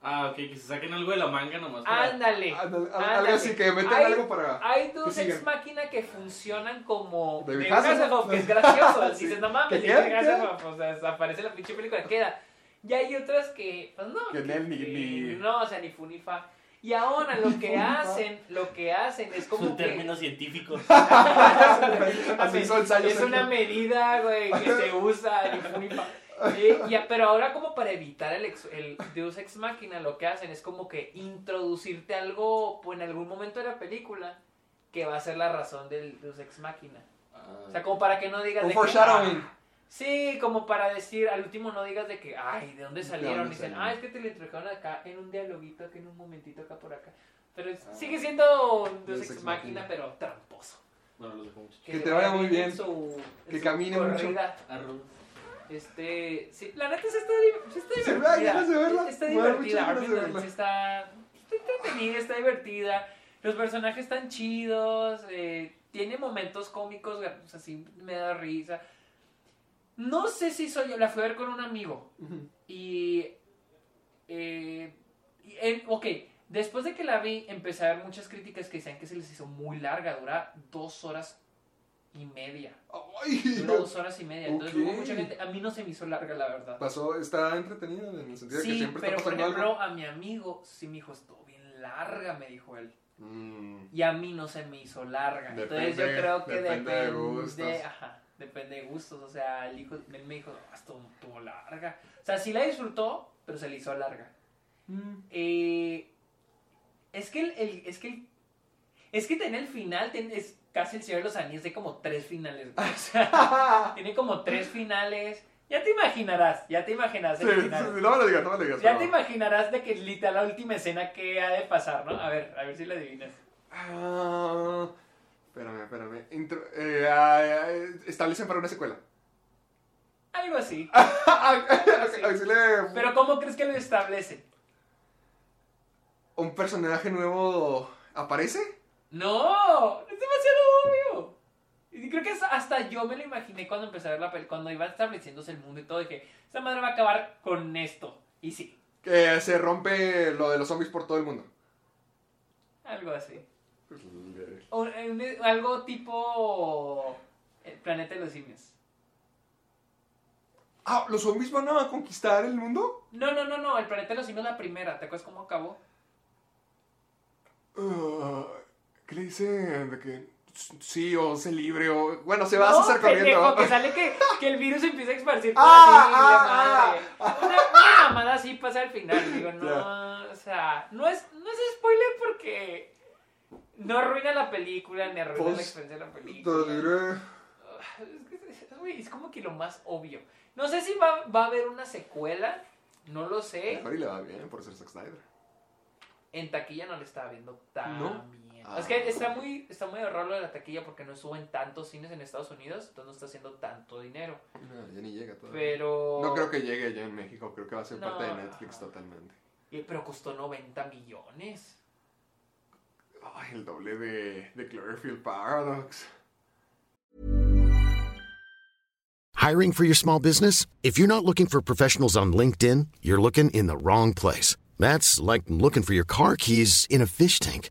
Ah, ok, que se saquen algo de la manga nomás. para- ándale. Ándale, ándale. Algo así, que meten Hay- algo para... Hay dos que ex máquina que funcionan como David Hasselhoff. Hasselhoff, que es gracioso. Sí. Dices, no mames, ¿Que? Hasselhoff, o sea, aparece la pinche película, queda. Y hay otras que, pues no. Que ni- ni- ni- No, o sea, ni fu ni fa. Y ahora lo que hacen, lo que hacen es Es como un que... término científico. Así hizo ensayo, Es una medida, güey, que se usa, ni fu ni fa. Eh, ya, pero ahora como para evitar el, ex- el Deus Ex Machina, lo que hacen es como que introducirte algo, pues en algún momento de la película, que va a ser la razón del Deus Ex Machina. O sea, como para que no digas Un de que, foreshadowing. ah, sí, como para decir, al último no digas de que, ay, ¿de dónde salieron? dónde Dicen, ah, es que te lo introdujeron acá en un dialoguito, acá en un momentito, acá por acá. Pero es- sigue siendo un Deus Deus Ex Ex Machina, Machina. pero tramposo. Bueno, los dejo mucho. Que te vaya muy en bien. su- en Que camine mucho. Arroz. Este, sí, la neta sí está, sí está Se divertida. ganas de verla. Está divertida, verla. Está, está entretenida, está divertida. Los personajes están chidos, eh, tiene momentos cómicos, pues así me da risa. No sé si soy yo, la fui a ver con un amigo. Eh, y, eh, ok, después de que la vi, empecé a ver muchas críticas que decían que se les hizo muy larga, dura dos horas y media. Ay, Dura dos horas y media. Entonces Ok. hubo mucha gente. A mí no se me hizo larga, la verdad. Pasó, está entretenida en el sentido de que Sí, siempre pero está por pasando ejemplo, algo. a mi amigo sí me dijo, estuvo bien larga, me dijo él. Mm, Y a mí no se me hizo larga. Entonces yo Depende- creo que depende depende. de gustos. ajá, depende de gustos. O sea, el hijo, él me dijo, no, estuvo, estuvo larga. O sea, sí la disfrutó, pero se le hizo larga. mm. Eh, es que el, el- es que el- es que tiene el final, tiene, es casi el Señor de los Anillos, de como tres finales. güey. O sea, tiene como tres finales. Ya te imaginarás, ya te imaginarás Sí, el sí, final. no me lo digas, no me lo digas. Ya te imaginarás de que literal la última escena que ha de pasar, ¿no? A ver, a ver si la adivinas. Ah, espérame, espérame. Intro- eh, ah, eh, establecen para una secuela. Algo así. Así le- Pero ¿cómo crees que lo establece? ¿Un personaje nuevo aparece? No. Y creo que hasta yo me lo imaginé cuando empecé a ver la película, cuando iba estableciéndose el mundo y todo, dije, esta madre va a acabar con esto. Y sí, Que se rompe lo de los zombies por todo el mundo. algo así. O- un- algo tipo el planeta de los simios. Ah, ¿los zombies van a conquistar el mundo? No, no, no, no, el planeta de los simios es la primera. ¿Te acuerdas cómo acabó? Ah, ¿Qué le dicen? De que sí o se libre o... Bueno, se va a No, hacer pendejo, corriendo. que sale que, que el virus empieza a esparcir por Ah, así, la madre. Una, una mamada así pasa al final. Digo, no, Ya. o sea, no es, no es spoiler porque no arruina la película ni arruina la Pues, experiencia de la Te película. diré. Es, es como que lo más obvio. No sé si va, va a haber una secuela, no lo sé. Mejor y le va bien por ser Zack Snyder. En taquilla no le estaba viendo tan ¿No? Ah. Es que está muy, está muy de lo de la taquilla porque no suben tantos cines en Estados Unidos, entonces no está haciendo tanto dinero. No, ya ni llega todavía. Pero. No creo que llegue ya en México, creo que va a ser No. parte de Netflix totalmente. Eh, Pero costó 90 millones. Ay, el doble de, de Cloverfield Paradox. Hiring for your small business? If you're not looking for professionals on LinkedIn, you're looking in the wrong place. That's like looking for your car keys in a fish tank.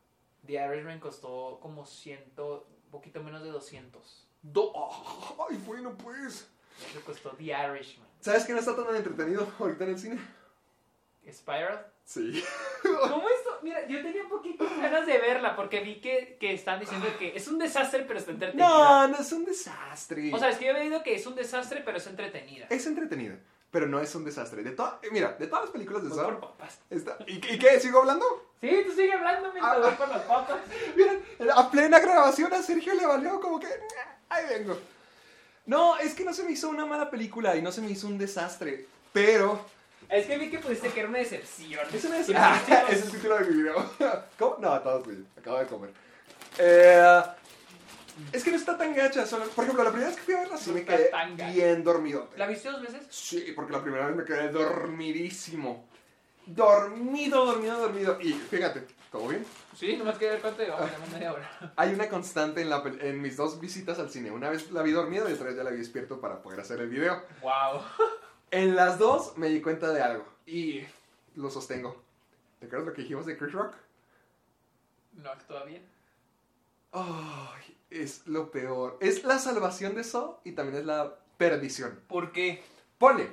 The Irishman costó como ciento, poquito menos de 200. Do Ay, bueno, pues. Eso costó The Irishman. ¿Sabes qué no está tan entretenido ahorita en el cine? Spiral. Sí. ¿Cómo esto? Mira, yo tenía un poquito ganas de verla porque vi que, que están diciendo que es un desastre pero está entretenida. No, no es un desastre. O sea, es que yo he oído que es un desastre pero es entretenida. es entretenida, pero no es un desastre. De toda, eh, mira, de todas las películas de Saw, por papas. está- ¿y, ¿y qué? ¿Sigo hablando? Sí, tú sigue hablando mientras Ah. voy por las papas. Miren, a plena grabación a Sergio le valió como que. Ahí vengo. No, es que no se me hizo una mala película y no se me hizo un desastre. Pero. Es que vi que pusiste que era una decepción. Es, Y Ah, pusiste- es el título de mi video. ¿Cómo? No, todo es tuyo. Acabo de comer. Eh, es que no está tan gacha. Solo, por ejemplo, la primera vez que fui a verla sí No me quedé tan bien dormido. ¿La viste dos veces? Sí, porque la primera vez me quedé dormidísimo. Dormido, dormido, dormido. Y fíjate, ¿todo bien? Sí, nomás quería ver cuánto llevamos, llevamos media hora. Hay una constante en, la, en mis dos visitas al cine. Una vez la vi dormido y otra vez ya la vi despierto para poder hacer el video. Wow. En las dos me di cuenta de algo y lo sostengo. ¿Te acuerdas lo que dijimos de Chris Rock? No actúa Ay, es lo peor. Es la salvación de Saw y también es la perdición. ¿Por qué? Ponle,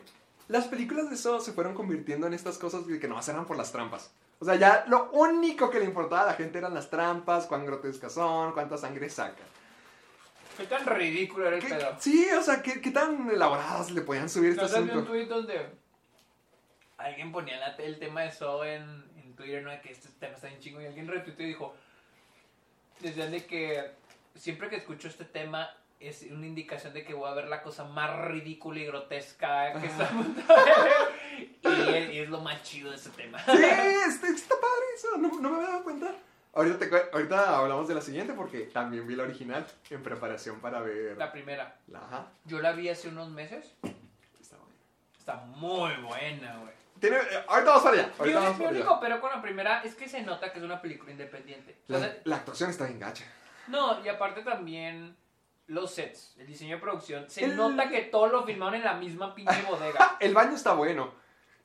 las películas de Saw se fueron convirtiendo en estas cosas que no eran por las trampas. O sea, ya lo único que le importaba a la gente eran las trampas, cuán grotescas son, cuánta sangre saca. Qué tan ridículo era el ¿Qué- pedo. sí, o sea, ¿qué, qué tan elaboradas le podían subir este ¿No sabes un asunto? tweet donde alguien ponía la- el tema de Saw en, en Twitter, ¿no? Que este tema está bien chingo y alguien retuiteó y dijo, decían de que siempre que escucho este tema es una indicación de que voy a ver la cosa más ridícula y grotesca que está y, y es lo más chido de ese tema. Sí, está, está padre eso, no, no me había dado cuenta. Ahorita, te ahorita hablamos de la siguiente porque también vi la original en preparación para ver La primera, la... Ajá, yo la vi hace unos meses, está bueno. está muy buena, güey. Tiene, eh, ahorita vamos para allá. Mi, único pero con la primera es que se nota que es una película independiente. O La, sea, la actuación está bien gacha. No, y aparte también los sets, el diseño de producción. Se El- nota que todo lo filmaron en la misma pinche bodega. El baño está bueno.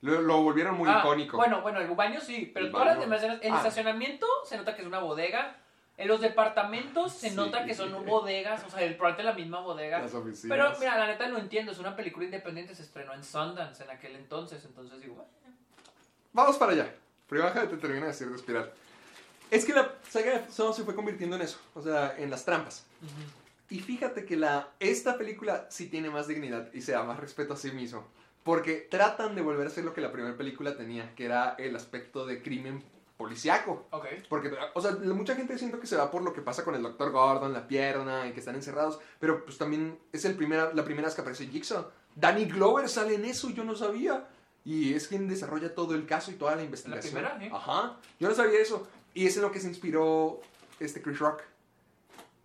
Lo, lo volvieron muy Ah, icónico. Bueno, bueno, el baño sí, pero El todas las demás escenas. El Ah. estacionamiento se nota que es una bodega. En los departamentos se Sí. nota que son bodegas, o sea, el probablemente la misma bodega. Las oficinas. Pero mira, la neta lo entiendo, es una película independiente, se estrenó en Sundance en aquel entonces, entonces digo, bueno, Vamos para allá. Primero te termino de decir de espiral. Es que la saga de Saw se fue convirtiendo en eso. O sea, en las trampas. Y fíjate que la, esta película sí tiene más dignidad y se da más respeto a sí mismo. Porque tratan de volver a ser lo que la primera película tenía, que era el aspecto de crimen policiaco. ok. Porque, o sea, mucha gente siento que se va por lo que pasa con el Dr. Gordon, la pierna, y que están encerrados. Pero pues también es el primera, la primera vez que aparece Jigsaw. Danny Glover sale en eso, yo no sabía. Y es quien desarrolla todo el caso y toda la investigación. primera, sí. Ajá. Yo no sabía eso. Y es en lo que se inspiró este Chris Rock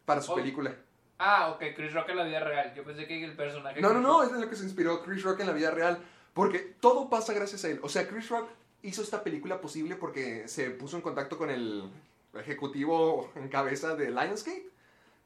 para su Oh. película. Ah, ok, Chris Rock en la vida real. Yo pensé que el personaje. No, no, no, es en lo que se inspiró Chris Rock en la vida real. Porque todo pasa gracias a él. O sea, Chris Rock hizo esta película posible porque se puso en contacto con el ejecutivo en cabeza de Lionsgate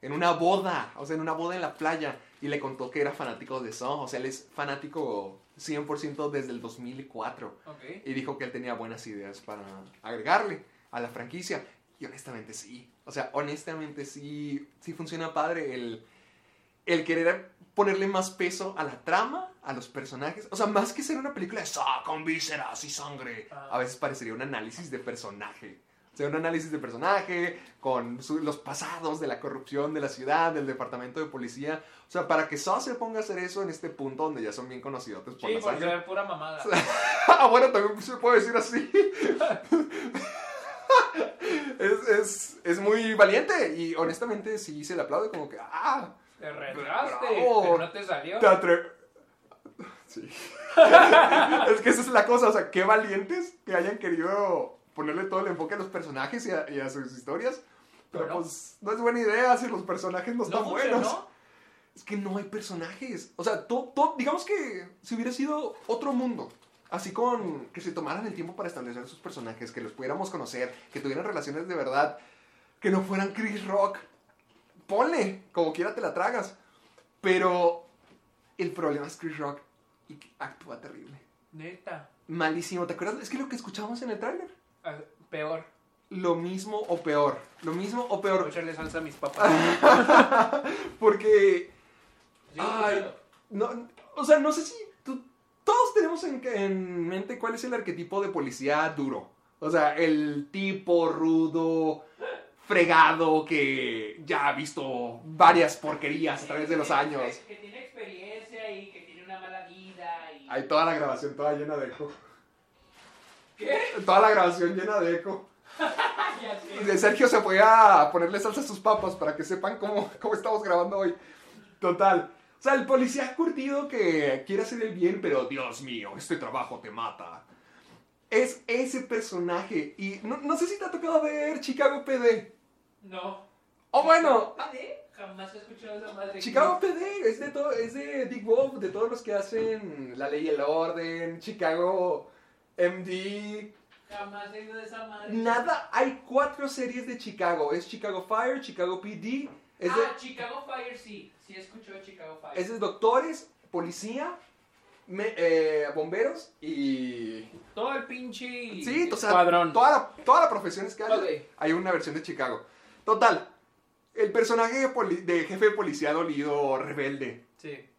en una boda, o sea, en una boda en la playa, y le contó que era fanático de Saw. O sea, él es fanático 100% desde el 2004. Ok. Y dijo que él tenía buenas ideas para agregarle a la franquicia. Y honestamente sí. O sea, honestamente sí, sí funciona padre el, el querer ponerle más peso a la trama, a los personajes. O sea, más que ser una película de "Saw con vísceras y sangre, Ah. a veces parecería un análisis de personaje. O sea, un análisis de personaje con su- los pasados de la corrupción de la ciudad, del departamento de policía. O sea, para que Saw se ponga a hacer eso en este punto donde ya son bien conocidos por Sí, la por sangre. ser pura mamada. Ah, bueno, también se puede decir así. es, es, es muy valiente y honestamente sí se le aplaude como que, ah, Te retraste, pero no te salió. te. Sí. es que esa es la cosa, o sea, qué valientes que hayan querido ponerle todo el enfoque a los personajes y a, y a sus historias. Pero Pero no. pues no es buena idea si los personajes no No están funcionó. buenos. Es que no hay personajes. O sea, todo, todo- digamos que si hubiera sido otro mundo, Así con que se tomaran el tiempo para establecer sus personajes, que los pudiéramos conocer, que tuvieran relaciones de verdad, que no fueran Chris Rock. Ponle, como quiera te la tragas. Pero el problema es Chris Rock y actúa terrible. Neta. Malísimo. ¿Te acuerdas? Es que lo que escuchamos en el tráiler. Ah, Peor. Lo mismo o peor. Lo mismo o Voy a peor. echarle salsa a mis papas. Porque Ay, no, o sea, no sé si tú- todos tenemos en, en mente cuál es el arquetipo de policía duro. O sea, el tipo rudo, fregado, que ya ha visto varias porquerías a través de los años. Que tiene experiencia y que tiene una mala vida. Y... Hay toda la grabación toda llena de eco. ¿Qué? Toda la grabación llena de eco. Sergio se fue a ponerle salsa a sus papas para que sepan cómo, cómo estamos grabando hoy. Total. O sea, el policía curtido que quiere hacer el bien, pero Dios mío, este trabajo te mata. Es ese personaje. Y no, no sé si te ha tocado ver Chicago PD. No. O bueno, ¿PD? Jamás he escuchado esa madre. Chicago PD es de, todo, es de Dick Wolf, de todos los que hacen La Ley y el Orden, Chicago MD. Jamás he oído de esa madre. Nada, hay cuatro series de Chicago. Es Chicago Fire, Chicago PD. Es de, Ah, Chicago Fire sí. Sí he escuchado Chicago Fire. es de doctores, policía, me- eh, bomberos y... Todo el pinche Sí, o sea, toda la, toda la profesión es que hay. Hay una versión de Chicago. Total, el personaje de, poli- de jefe de policía dolido, rebelde. Sí.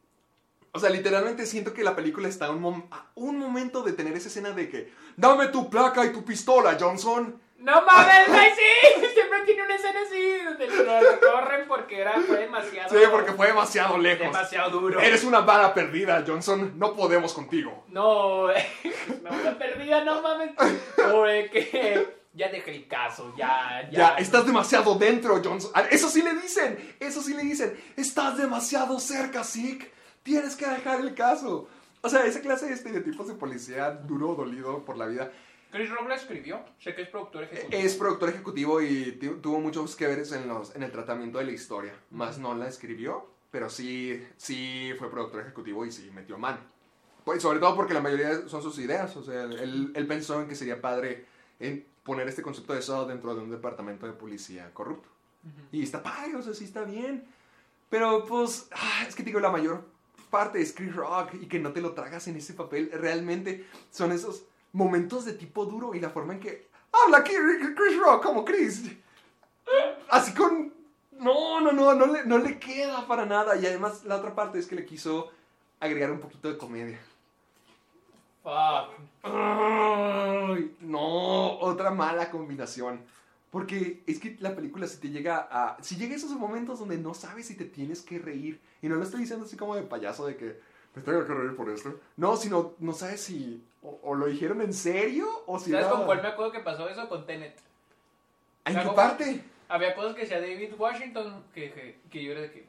O sea, literalmente siento que la película está a un, mom- a un momento de tener esa escena de que, dame tu placa y tu pistola, Johnson. No mames, güey, sí. Siempre tiene una escena así donde lo recorren porque era, fue demasiado. Sí, porque fue demasiado lejos. demasiado duro. Eres una bala perdida, Johnson. No podemos contigo. No, güey. No, la perdida, no mames. Güey, que. Ya dejé el caso, ya, ya. Ya, estás demasiado dentro, Johnson. Ah, Eso sí le dicen, eso sí le dicen. Estás demasiado cerca, Zeke. Tienes que dejar el caso. O sea, esa clase de estereotipos de policía duro, dolido por la vida. Chris Rock la escribió. Sé que es productor ejecutivo. Es productor ejecutivo y tu- tuvo muchos que veres en, los, en el tratamiento de la historia. Más no la escribió, pero sí, sí fue productor ejecutivo y sí metió mano. Pues, sobre todo porque la mayoría son sus ideas. O sea, él, él pensó en que sería padre en poner este concepto de eso dentro de un departamento de policía corrupto. Y está padre, o sea, sí está bien. Pero pues, ah, es que digo, la mayor parte es Chris Rock y que no te lo tragas en ese papel. Realmente son esos momentos de tipo duro y la forma en que habla aquí Chris Rock como Chris. Así con... No, no, no, no le, no le queda para nada. Y además la otra parte es que le quiso agregar un poquito de comedia. Fuck. Ay, no, otra mala combinación. Porque es que la película si te llega a... Si llega a esos momentos donde no sabes si te tienes que reír. Y no lo estoy diciendo así como de payaso de que me tengo que reír por esto. No, sino no sabes si... O, o lo dijeron en serio o si... ¿Sabes era- con cuál me acuerdo que pasó eso? Con Tenet. ¿En qué parte? Había cosas que decía David Washington que, que, que yo era de que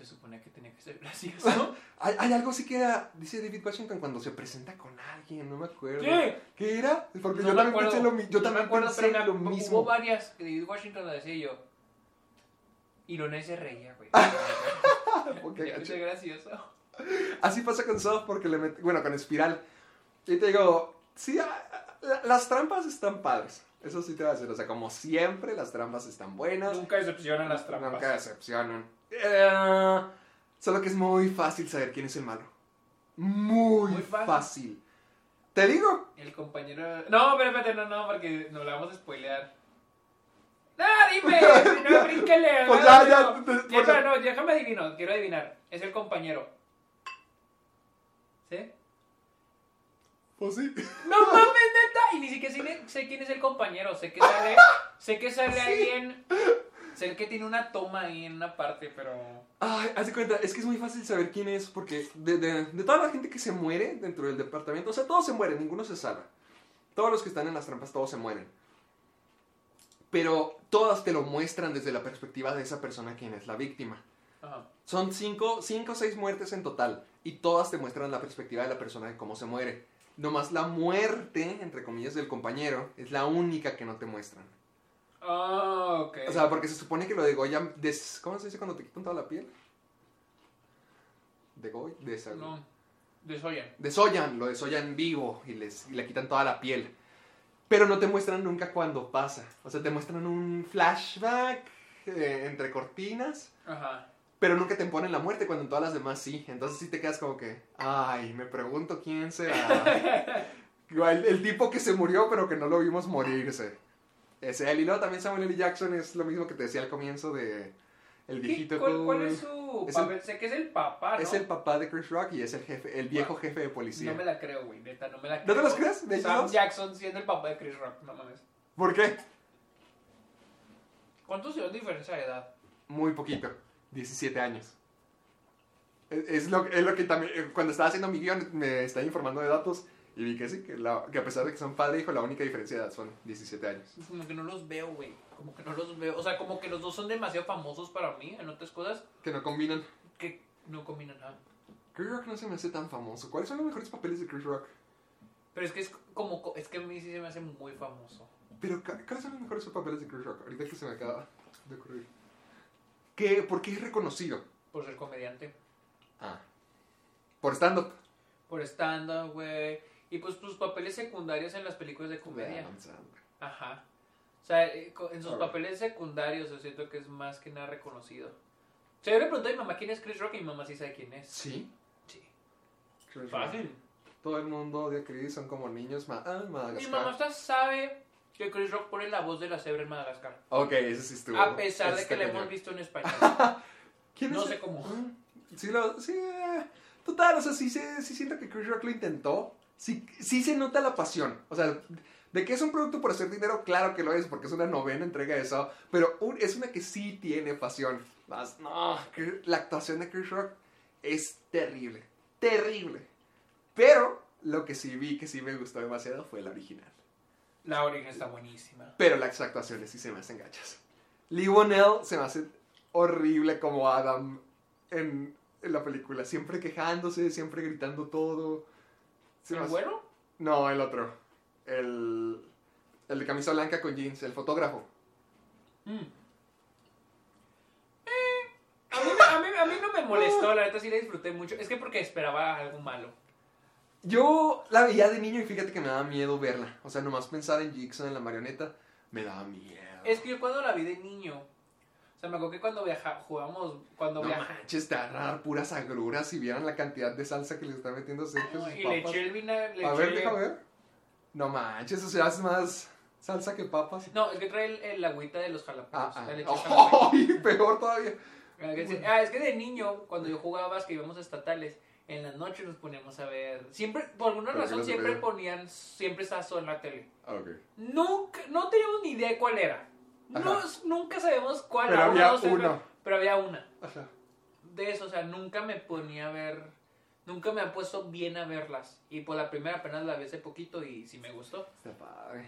se suponía que tenía que ser gracioso. Hay, hay algo así que era, dice David Washington cuando se presenta con alguien, no me acuerdo. Sí. ¿Qué era? Porque No yo también pensé lo, yo No también me acuerdo, pensé pero lo hubo mismo. varias que David Washington lo decía y yo. Y Loné se reía, güey. Ok, Tenía que gacho. ser gracioso. Así pasa con South porque le met- bueno, con Espiral. Y te digo, sí, ah, las trampas están padres. Eso sí te voy a decir. O sea, como siempre, las trampas están buenas. Nunca decepcionan las trampas. Nunca decepcionan. Eh, solo que es muy fácil saber quién es el malo. Muy, Muy fácil. fácil. Te digo, El compañero. No, pero espérate, no, no, porque nos la vamos a spoilear. ¡No, dime! ¡No, bríncale! Pues ya, no, ya, no. pues Ya, ya. pero no, déjame adivinar, quiero adivinar. Es el compañero. ¿Sí? pues sí. ¡No mames, neta! Y ni siquiera sé, sé quién es el compañero. Sé que sale. Sé que sale alguien. Sé que tiene una toma ahí en una parte, pero. Ay, haz de cuenta, es que es muy fácil saber quién es porque de, de- de toda la gente que se muere dentro del departamento, o sea, todos se mueren, ninguno se salva. Todos los que están en las trampas, todos se mueren. Pero todas te lo muestran desde la perspectiva de esa persona quien es la víctima. Ajá. Son cinco, cinco o seis muertes en total y todas te muestran la perspectiva de la persona de cómo se muere. Nomás la muerte, entre comillas, del compañero es la única que no te muestran. Ah, ok. O sea, porque se supone que lo de Goya, des- ¿cómo se dice cuando te quitan toda la piel? ¿De Goy? De no. Desoyan. desollan, lo desollan vivo y, les, y le quitan toda la piel. Pero no te muestran nunca cuando pasa. O sea, te muestran un flashback eh, entre cortinas, Ajá. pero nunca te ponen la muerte cuando en todas las demás sí. Entonces sí te quedas como que, ay, me pregunto quién será. el, el tipo que se murió pero que no lo vimos morirse. Es él. Y luego también Samuel L. Jackson es lo mismo que te decía al comienzo de el ¿Qué- viejito ¿Cuál, cuál cool. es su Es el- papel? Sé que es el papá, ¿no? Es el papá de Chris Rock y es el jefe, el viejo jefe de policía. No me la creo, güey, neta, no me la ¿No creo. te las crees? ¿De Sam? Jackson siendo el papá de Chris Rock, no mames. ¿Por qué? ¿Cuántos años de diferencia de edad? Muy poquito, 17 años. Es, es lo, es lo que también, cuando estaba haciendo mi guion, me estaba informando de datos y vi que sí, que, la- que a pesar de que son padre e hijo, la única diferencia de edad son 17 años. Como que no los veo, güey. Como que no los veo. O sea, como que los dos son demasiado famosos para mí en otras cosas Que no combinan. que no combinan nada. Chris Rock no se me hace tan famoso. ¿Cuáles son los mejores papeles de Chris Rock? Pero es que es como. co- Es que a mí sí se me hace muy famoso. Pero, ¿cuáles son los mejores papeles de Chris Rock? Ahorita que se me acaba de ocurrir. ¿Qué? ¿Por qué es reconocido? Por ser comediante. Ah. Por stand-up. Por stand-up, güey. Y pues sus papeles secundarios en las películas de comedia. Ajá. O sea, eh, en sus papeles secundarios yo siento que es más que nada reconocido. O sea, yo le pregunté a mi mamá quién es Chris Rock y mi mamá sí sabe quién es. ¿Sí? Sí. Chris Rock. Fácil. Todo el mundo odia a Chris, son como niños. Ma ah, Mi Madagascar. mamá hasta sabe que Chris Rock pone la voz de la cebra en Madagascar. Ok, ese sí estuvo. A pesar de que la hemos visto en español. ¿Quién no es sé el- cómo. Ah, Sí, lo, sí, eh, total, o sea, sí, se- sí siento que Chris Rock lo intentó. Sí, sí se nota la pasión. O sea, de que es un producto por hacer dinero, claro que lo es, porque es una novena entrega de eso. Pero un- es una que sí tiene pasión. Más, no, la actuación de Chris Rock es terrible. Terrible. Pero lo que sí vi que sí me gustó demasiado fue la original. La origen está buenísima. Pero las actuaciones sí se me hacen gachas. Lee Whannell se me hace horrible como Adam en, en la película. Siempre quejándose, siempre gritando todo. ¿El bueno? No, el otro. El, el de camisa blanca con jeans, el fotógrafo. Mm. Eh, a, mí, a, mí, a mí no me molestó, la neta sí la disfruté mucho. Es que porque esperaba algo malo. Yo la veía de niño y fíjate que me daba miedo verla. O sea, nomás pensar en Jigsaw, en la marioneta, me daba miedo. Es que yo cuando la vi de niño, o sea, me acuerdo que cuando viaja, jugamos, cuando No viaja, manches, te van a dar puras agruras si vieran la cantidad de salsa que le está metiendo Sergio a sus y le papas. eché el vinagre, le A ver, eché- déjame ver. No manches, o sea, es más salsa que papas. No, es que trae el, el agüita de los jalapenos. Ah, ah. le eché jalapeño. ¡Ay, peor todavía! Ah, que sí. Ah, es que de niño, cuando yo jugaba que íbamos a estatales, en la noche nos poníamos a ver. Siempre, por alguna ¿Pero qué razón, siempre ponían, siempre solo en la tele. Ah, Ok. Nunca, no teníamos ni idea de cuál era. No, nunca sabemos cuál Pero era. había uno. Pero había una. Ajá. De eso, o sea, nunca me ponía a ver. Nunca me ha puesto bien a verlas. Y por la primera apenas la vi hace poquito y sí me gustó. Está padre.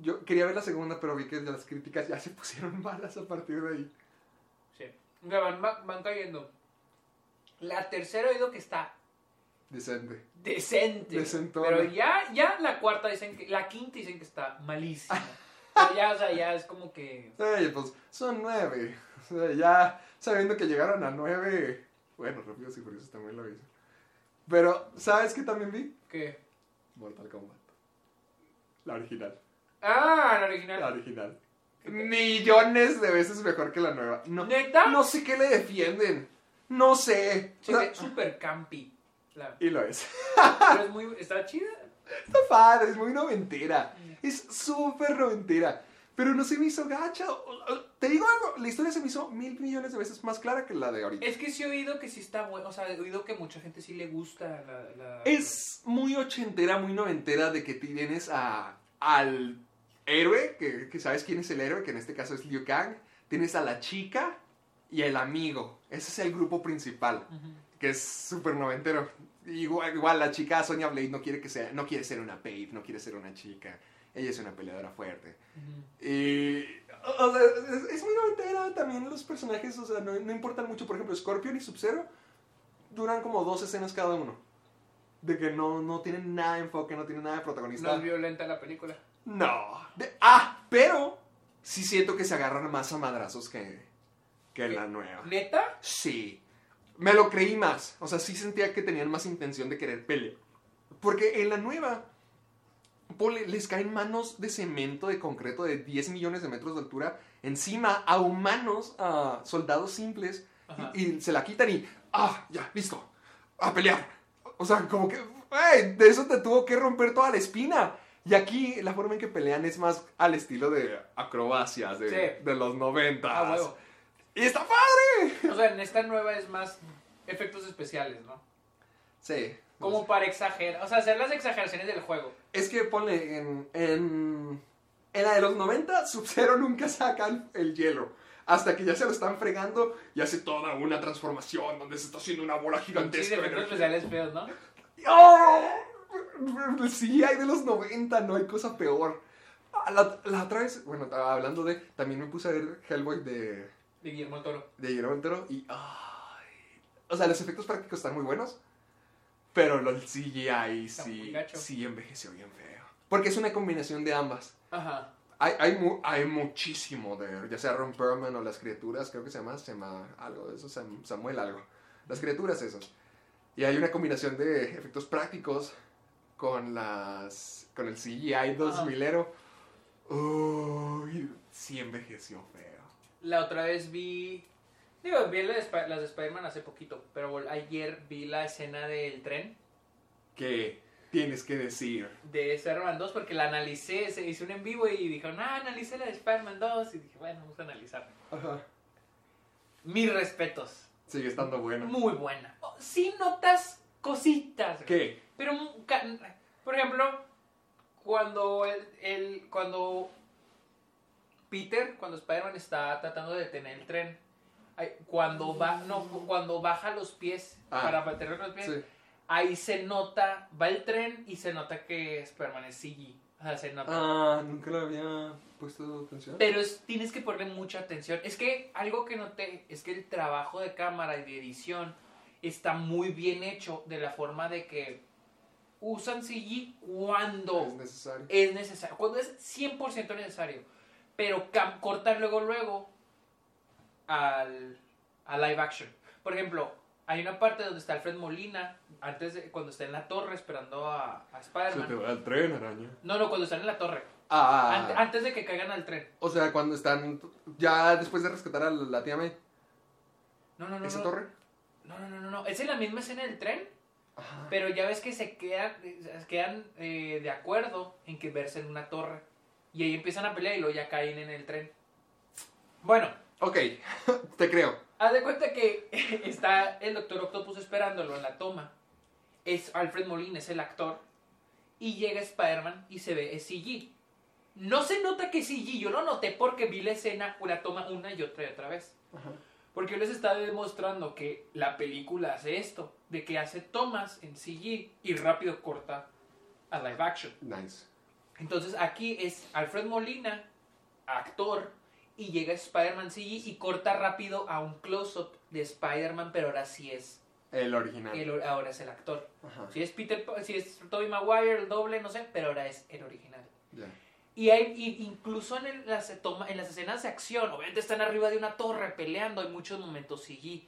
Yo quería ver la segunda, pero vi que las críticas ya se pusieron malas a partir de ahí. Sí. Van, van- van cayendo. La tercera he oído que está Decente. decente. Decentona. Pero ya, ya la cuarta dicen que. La quinta dicen que está malísima. Pero ya, o sea, ya es como que. Ey, pues son nueve. O sea, ya sabiendo que llegaron a nueve. Bueno, Rápidos y Furiosos también lo hizo. Pero, ¿sabes qué también vi? ¿Qué? Mortal Kombat. La original. Ah, la La original. original. Millones de veces mejor que la nueva. No, ¿Neta? no sé qué le defienden. No sé. Se No- ve super campi. La- Y lo es. pero es muy. Está chida. Está padre, es muy noventera. Es súper noventera. Pero no se me hizo gacha. Te digo algo, la historia se me hizo mil millones de veces más clara que la de ahorita. Es que sí he oído que sí está bueno. O sea, he oído que mucha gente sí le gusta la. la- Es muy ochentera, muy noventera de que tienes a, al héroe, que, que sabes quién es el héroe, que en este caso es Liu Kang. Tienes a la chica y el amigo. Ese es el grupo principal, que es súper noventero. Igual, igual la chica Sonya Blade no quiere, que sea, no quiere ser una babe, no quiere ser una chica. Ella es una peleadora fuerte. Y. O sea, es, es muy noventera también los personajes, o sea, no, no importan mucho. Por ejemplo, Scorpion y Sub-Zero duran como dos escenas cada uno. De que no, no tienen nada de enfoque, no tienen nada de protagonista. No es violenta la película. No. De- ah, pero sí siento que se agarran más a madrazos que, que la nueva. ¿Neta? Sí. Me lo creí más. O sea, sí sentía que tenían más intención de querer pelear. Porque en la nueva, pole- les caen manos de cemento, de concreto, de 10 millones de metros de altura, encima a humanos, a soldados simples, y, y se la quitan y, ah, ya, listo, a pelear. O sea, como que, ¡ay! de eso te tuvo que romper toda la espina. Y aquí la forma en que pelean es más al estilo de acrobacias de, Sí. de los 90. Ah, huevo. Y está padre. O sea, en esta nueva es más efectos especiales, ¿no? Sí. Como para exagerar, o sea, hacer las exageraciones del juego. Es que ponle en, en, en la de los 90, Sub-Zero nunca saca el, el hielo. Hasta que ya se lo están fregando y hace toda una transformación donde se está haciendo una bola Sí, gigantesca. de de efectos especiales feos, ¿no? ¡Oh! Sí, hay de los 90, no hay cosa peor. Ah, La, la otra vez, bueno, hablando de, también me puse a ver Hellboy de, De Guillermo del Toro. de Guillermo del Toro y, ay, o sea, los efectos prácticos están muy buenos, pero el CGI Está sí, sí envejeció bien feo. Porque es una combinación de ambas. Ajá. Hay, hay, mu- hay muchísimo de, ya sea Ron Perlman o las criaturas, creo que se llama, se llama algo de eso, Sam- Samuel algo. Las criaturas esas. Y hay una combinación de efectos prácticos con las con el CGI 2000ero. Uy, sí envejeció feo. La otra vez vi. Digo, vi las de, Sp- las de Spider-Man hace poquito, pero ayer vi la escena del tren ¿Qué tienes que decir? de Spider-Man 2 porque la analicé, se hizo un en vivo y dijo, no, analicé la de Spider-Man 2. Y dije, bueno, vamos a analizar. Ajá. Mis respetos. Sigue estando bueno. Muy buena. Oh, Sí notas cositas. ¿Qué? Pero, por ejemplo, cuando el, el- cuando Peter, cuando Spider-Man está tratando de detener el tren, cuando va, no, cuando baja los pies Ah, para mantener los pies, Sí. ahí se nota, va el tren y se nota que Spider-Man es CG. O sea, se nota. Ah, nunca lo había puesto atención. Pero es- tienes que ponerle mucha atención. Es que algo que noté es que el trabajo de cámara y de edición está muy bien hecho de la forma de que usan CG cuando Es necesario. es necesario, cuando es 100% necesario, pero cortar luego luego al, a live action. Por ejemplo, hay una parte donde está Alfred Molina, antes de, cuando está en la torre esperando a, a Se te Spider-Man. va el tren, araña. No, no, cuando están en la torre, Ah, Ante- antes de que caigan al tren. O sea, cuando están ya después de rescatar a la tía May, No, no, no. esa no. torre. No, no, no, no, no. Es en la misma escena del tren, Ajá. pero ya ves que se quedan, se quedan eh, de acuerdo en que verse en una torre. Y ahí empiezan a pelear y luego ya caen en el tren. Bueno, Ok, te creo. haz de cuenta que está el Doctor Octopus esperándolo en la toma. Es Alfred Molina, es el actor. Y llega Spider-Man y se ve, es CG. No se nota que es CG, yo lo noté porque vi la escena, la toma una y otra y otra vez. Porque yo les estaba demostrando que la película hace esto, de que hace tomas en CG y rápido corta a live action. Nice. Entonces aquí es Alfred Molina, actor, y llega Spider-Man CG y corta rápido a un close-up de Spider-Man, pero ahora sí es, El original. el, ahora es el actor. Ajá. Si es Peter, si es Tobey Maguire, el doble, no sé, pero ahora es el original. Y hay, y incluso en, el- las, en las escenas de acción, obviamente están arriba de una torre peleando, hay muchos momentos CG,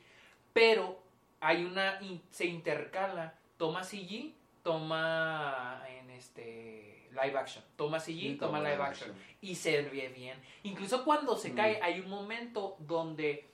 pero hay una, se intercala, toma CG, toma en este live action, toma CG, Y toma, toma live action, action. y se ve bien. Incluso cuando se Mm. cae, hay un momento donde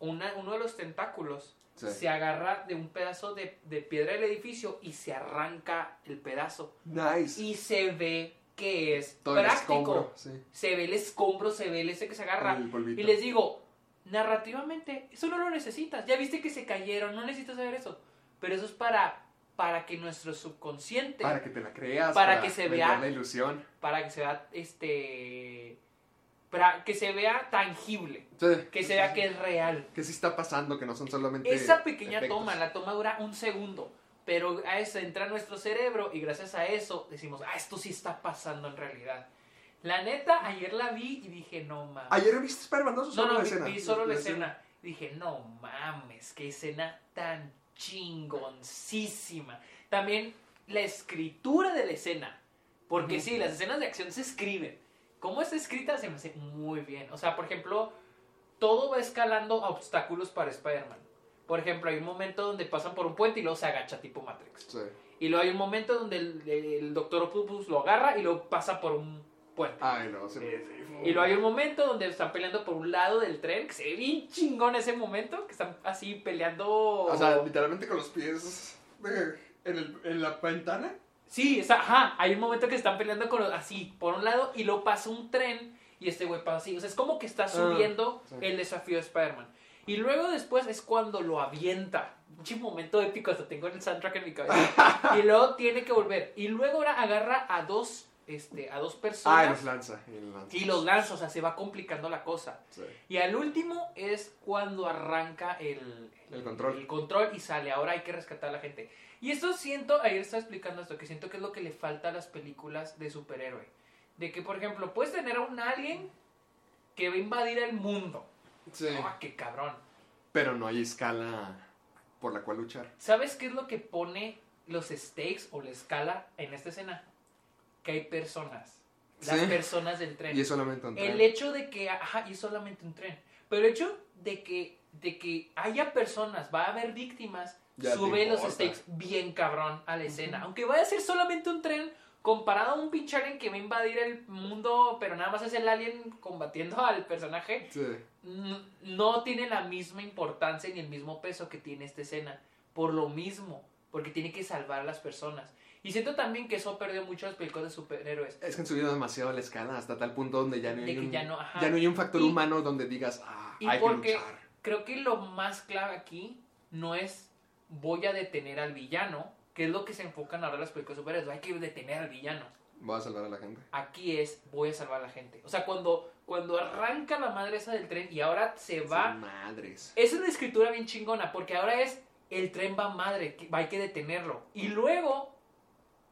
una, uno de los tentáculos Sí. se agarra de un pedazo de, de piedra del edificio y se arranca el pedazo. Nice. Y se ve que es Todo el práctico. escombro, sí. Se ve el escombro, se ve el ese que se agarra. Y les digo, narrativamente, eso no lo necesitas. Ya viste que se cayeron, no necesitas saber eso. Pero eso es para, para que nuestro subconsciente, Para que te la creas. Para que se vea- la ilusión. para que se vea, este, para que se vea tangible, Sí. que se vea que es real. Que sí está pasando, que no son solamente. Esa pequeña efectos. toma, la toma dura un segundo, pero a eso entra nuestro cerebro y gracias a eso decimos, ah, esto sí está pasando en realidad. La neta, ayer la vi y dije, no mames. ¿Ayer viste Spider-Man 2 o no, solo no, la vi, escena? vi solo la escena. Dije, no mames, qué escena tan chingoncísima. También la escritura de la escena, porque sí, las escenas de acción se escriben. ¿Cómo está escrita? Se me hace muy bien. O sea, por ejemplo, todo va escalando a obstáculos para Spider-Man. Por ejemplo, hay un momento donde pasan por un puente y luego se agacha tipo Matrix. Sí. Y luego hay un momento donde el, el Doctor Octopus lo agarra y lo pasa por un puente. Ay, no, sí. Y luego hay un momento donde están peleando por un lado del tren, que se ve bien chingón ese momento, que están así peleando. O sea, literalmente con los pies de- en, el- en la ventana. Sí, está, ajá, hay un momento que están peleando con los- así, por un lado, y luego pasa un tren y este güey pasa así. O sea, es como que está subiendo sí. el desafío de Spider-Man. Y luego después es cuando lo avienta. Un momento épico, hasta tengo el soundtrack en mi cabeza. y luego tiene que volver. Y luego ahora agarra a dos, este, a dos Ah, y personas los lanza. Y los lanza. y los lanza. O sea, se va complicando la cosa. Sí. Y al último es cuando arranca el, El control. el control y sale. Ahora hay que rescatar a la gente. Y esto siento, ayer estaba explicando esto, que siento que es lo que le falta a las películas de superhéroe. De que, por ejemplo, puedes tener a un alien que va a invadir el mundo. Sí. ¡Ah, qué cabrón! Pero no hay escala por la cual luchar. ¿Sabes qué es lo que pone los stakes o la escala en esta escena? Que hay personas. Las Sí. personas del tren. Y es solamente un tren. El hecho de que, ajá, y es solamente un tren. Pero el hecho de que, de que haya personas, va a haber víctimas, Ya sube los stakes bien cabrón a la escena. Aunque vaya a ser solamente un tren, comparado a un pinche alien que va a invadir el mundo, pero nada más es el alien combatiendo al personaje, Sí. no tiene la misma importancia ni el mismo peso que tiene esta escena. Por lo mismo, porque tiene que salvar a las personas. Y siento también que eso perdió mucho las películas de superhéroes. Es que han subido demasiado la escala hasta tal punto donde ya no hay, un, ya no, ya no hay un factor Y- humano donde digas, ah, Y hay porque que luchar. creo que lo más clave aquí no es voy a detener al villano, que es lo que se enfocan ahora las películas de superhéroes, hay que detener al villano. Voy a salvar a la gente. Aquí es voy a salvar a la gente. O sea, cuando, cuando arranca la madre esa del tren y ahora se va... Madres. Esa es una escritura bien chingona, porque ahora es el tren va madre, hay que detenerlo. Y luego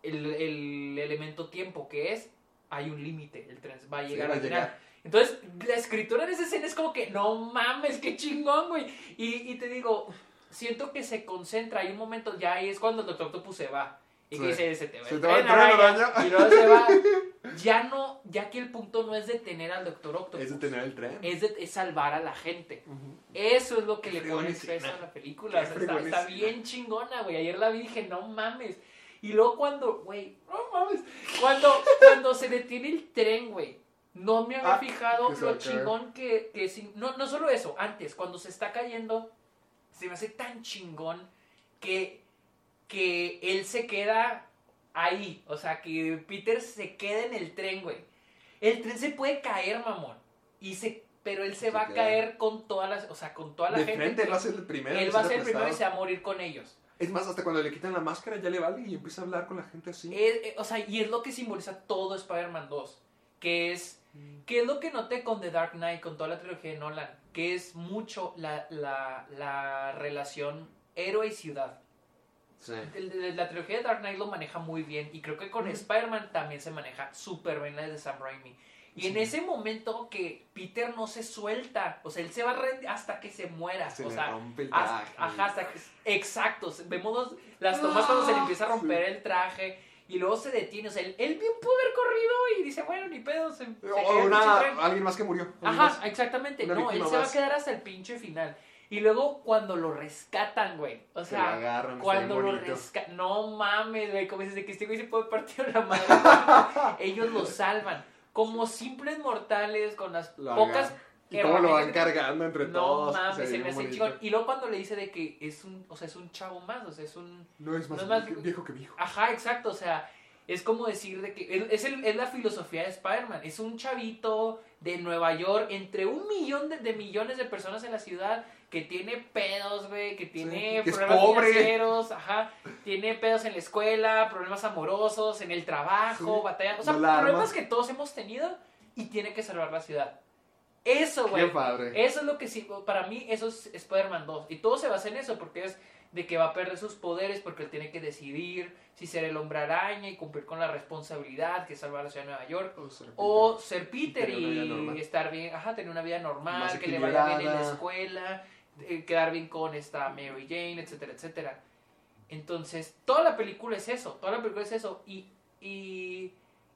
el, el elemento tiempo, que es hay un límite, el tren va a Sí, llegar va a al final. llegar. Entonces, la escritura de esa escena es como que, no mames, qué chingón, güey. Y, y te digo, siento que se concentra. Hay un momento, ya ahí es cuando el Doctor Octopus se va. Y que Sí. dice, se te va Se el te va el tren, araña". Y luego se va. Ya no, ya que el punto no es detener al Doctor Octopus. Es detener el tren. Es, de- es salvar a la gente. Ujú. Eso es lo que Qué le pone peso a la película. O sea, está, está bien chingona, güey. Ayer la vi y dije, no mames. Y luego cuando, güey, no mames. Cuando, cuando se detiene el tren, güey. No me había Ah, fijado lo chingón que, que no, no solo eso, antes, cuando se está cayendo, se me hace tan chingón que, que él se queda ahí. O sea, que Peter se queda en el tren, güey. El tren se puede caer, mamón. Y se, pero él se, Se va a caer con todas las, o sea, con toda la de gente. frente él va a ser el primero. Él va a ser el primero y se va a morir con ellos. Es más, hasta cuando le quitan la máscara ya le vale y empieza a hablar con la gente así. Es- eh, o sea, y es lo que simboliza todo Spider-Man 2. Que es, que es lo que noté con The Dark Knight, con toda la trilogía de Nolan. Que es mucho la, la, la relación héroe y ciudad. Sí. De- La trilogía de Dark Knight lo maneja muy bien. Y creo que con Ujú. Spider-Man también se maneja súper bien la de Sam Raimi. Y en ese momento que Peter no se suelta, o sea, él se va a rendir hasta que se muera. Se o le sea, rompe el hasta, traje. ajá, hasta que, exacto. Vemos los- las tomas cuando se le empieza a romper Sí. el traje y luego se detiene. O sea, él, él bien pudo haber corrido y dice, bueno, ni pedo. Se, se O en el pinche una, alguien más que murió. Ajá, más. exactamente. Una No, él se va a quedar hasta el pinche final. Y luego cuando lo rescatan, güey. O Se sea, agarran, cuando lo rescatan. No mames, güey. Como dices de que este güey se puede partir la madre. Ellos lo salvan. Como simples mortales, con las Lo pocas. Y cómo lo van cargando entre No todos. mames, se ve me hace chingón. Y luego cuando le dice de que es un, o sea, es un chavo más, o sea, es un... No es más, No es más- vie- viejo que viejo. Ajá, exacto, o sea, es como decir de que es, es el- es la filosofía de Spider-Man, es un chavito de Nueva York, entre un millón de, de millones de personas en la ciudad, que tiene pedos, güey, que tiene que es problemas financieros, ajá, tiene pedos en la escuela, problemas amorosos, en el trabajo, Sí, batalla, o sea, problemas que todos hemos tenido y tiene que salvar la ciudad. Eso, Qué güey. padre. Eso es lo que sí, para mí, eso es Spider-Man 2. Y todo se basa en eso, porque es de que va a perder sus poderes, porque él tiene que decidir si ser el hombre araña y cumplir con la responsabilidad que es salvar la ciudad de Nueva York. O ser O ser Peter y estar bien, ajá, tener una vida normal, que le vaya bien en la escuela, quedar bien con esta Mary Jane, etcétera, etcétera. Entonces, toda la película es eso, toda la película es eso. Y, y,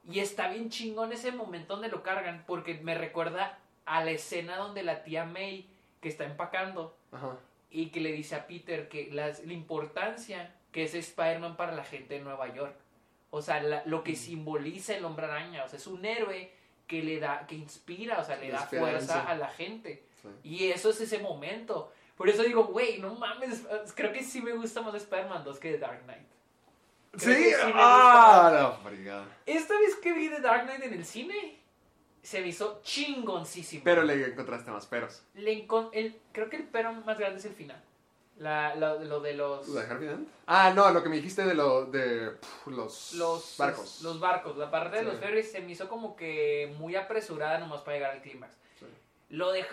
y está bien chingón ese momento donde lo cargan, porque me recuerda a la escena donde la tía May, que está empacando, Ajá. y que le dice a Peter que las- la importancia que es Spider-Man para la gente de Nueva York. O sea, la- lo Mm. que simboliza el hombre araña. O sea, es un héroe que le da, que inspira, o sea, le La da esperanza. fuerza a la gente. Sí. Y eso es ese momento. Por eso digo, güey, no mames, creo que sí me gusta más Spider-Man 2 que The Dark Knight. Creo Sí, sí ah, no. Esta vez que vi The Dark Knight en el cine, se me hizo chingoncísimo. Pero le encontraste más peros. Le encon- el, creo que el pero más grande es el final. La, la- lo de los, ¿Lo de Harvey Dent? Ah, no, lo que me dijiste de, lo, de pf, los, los barcos. Los barcos. La parte de Sí. los ferries se me hizo como que muy apresurada nomás para llegar al clímax. Lo de,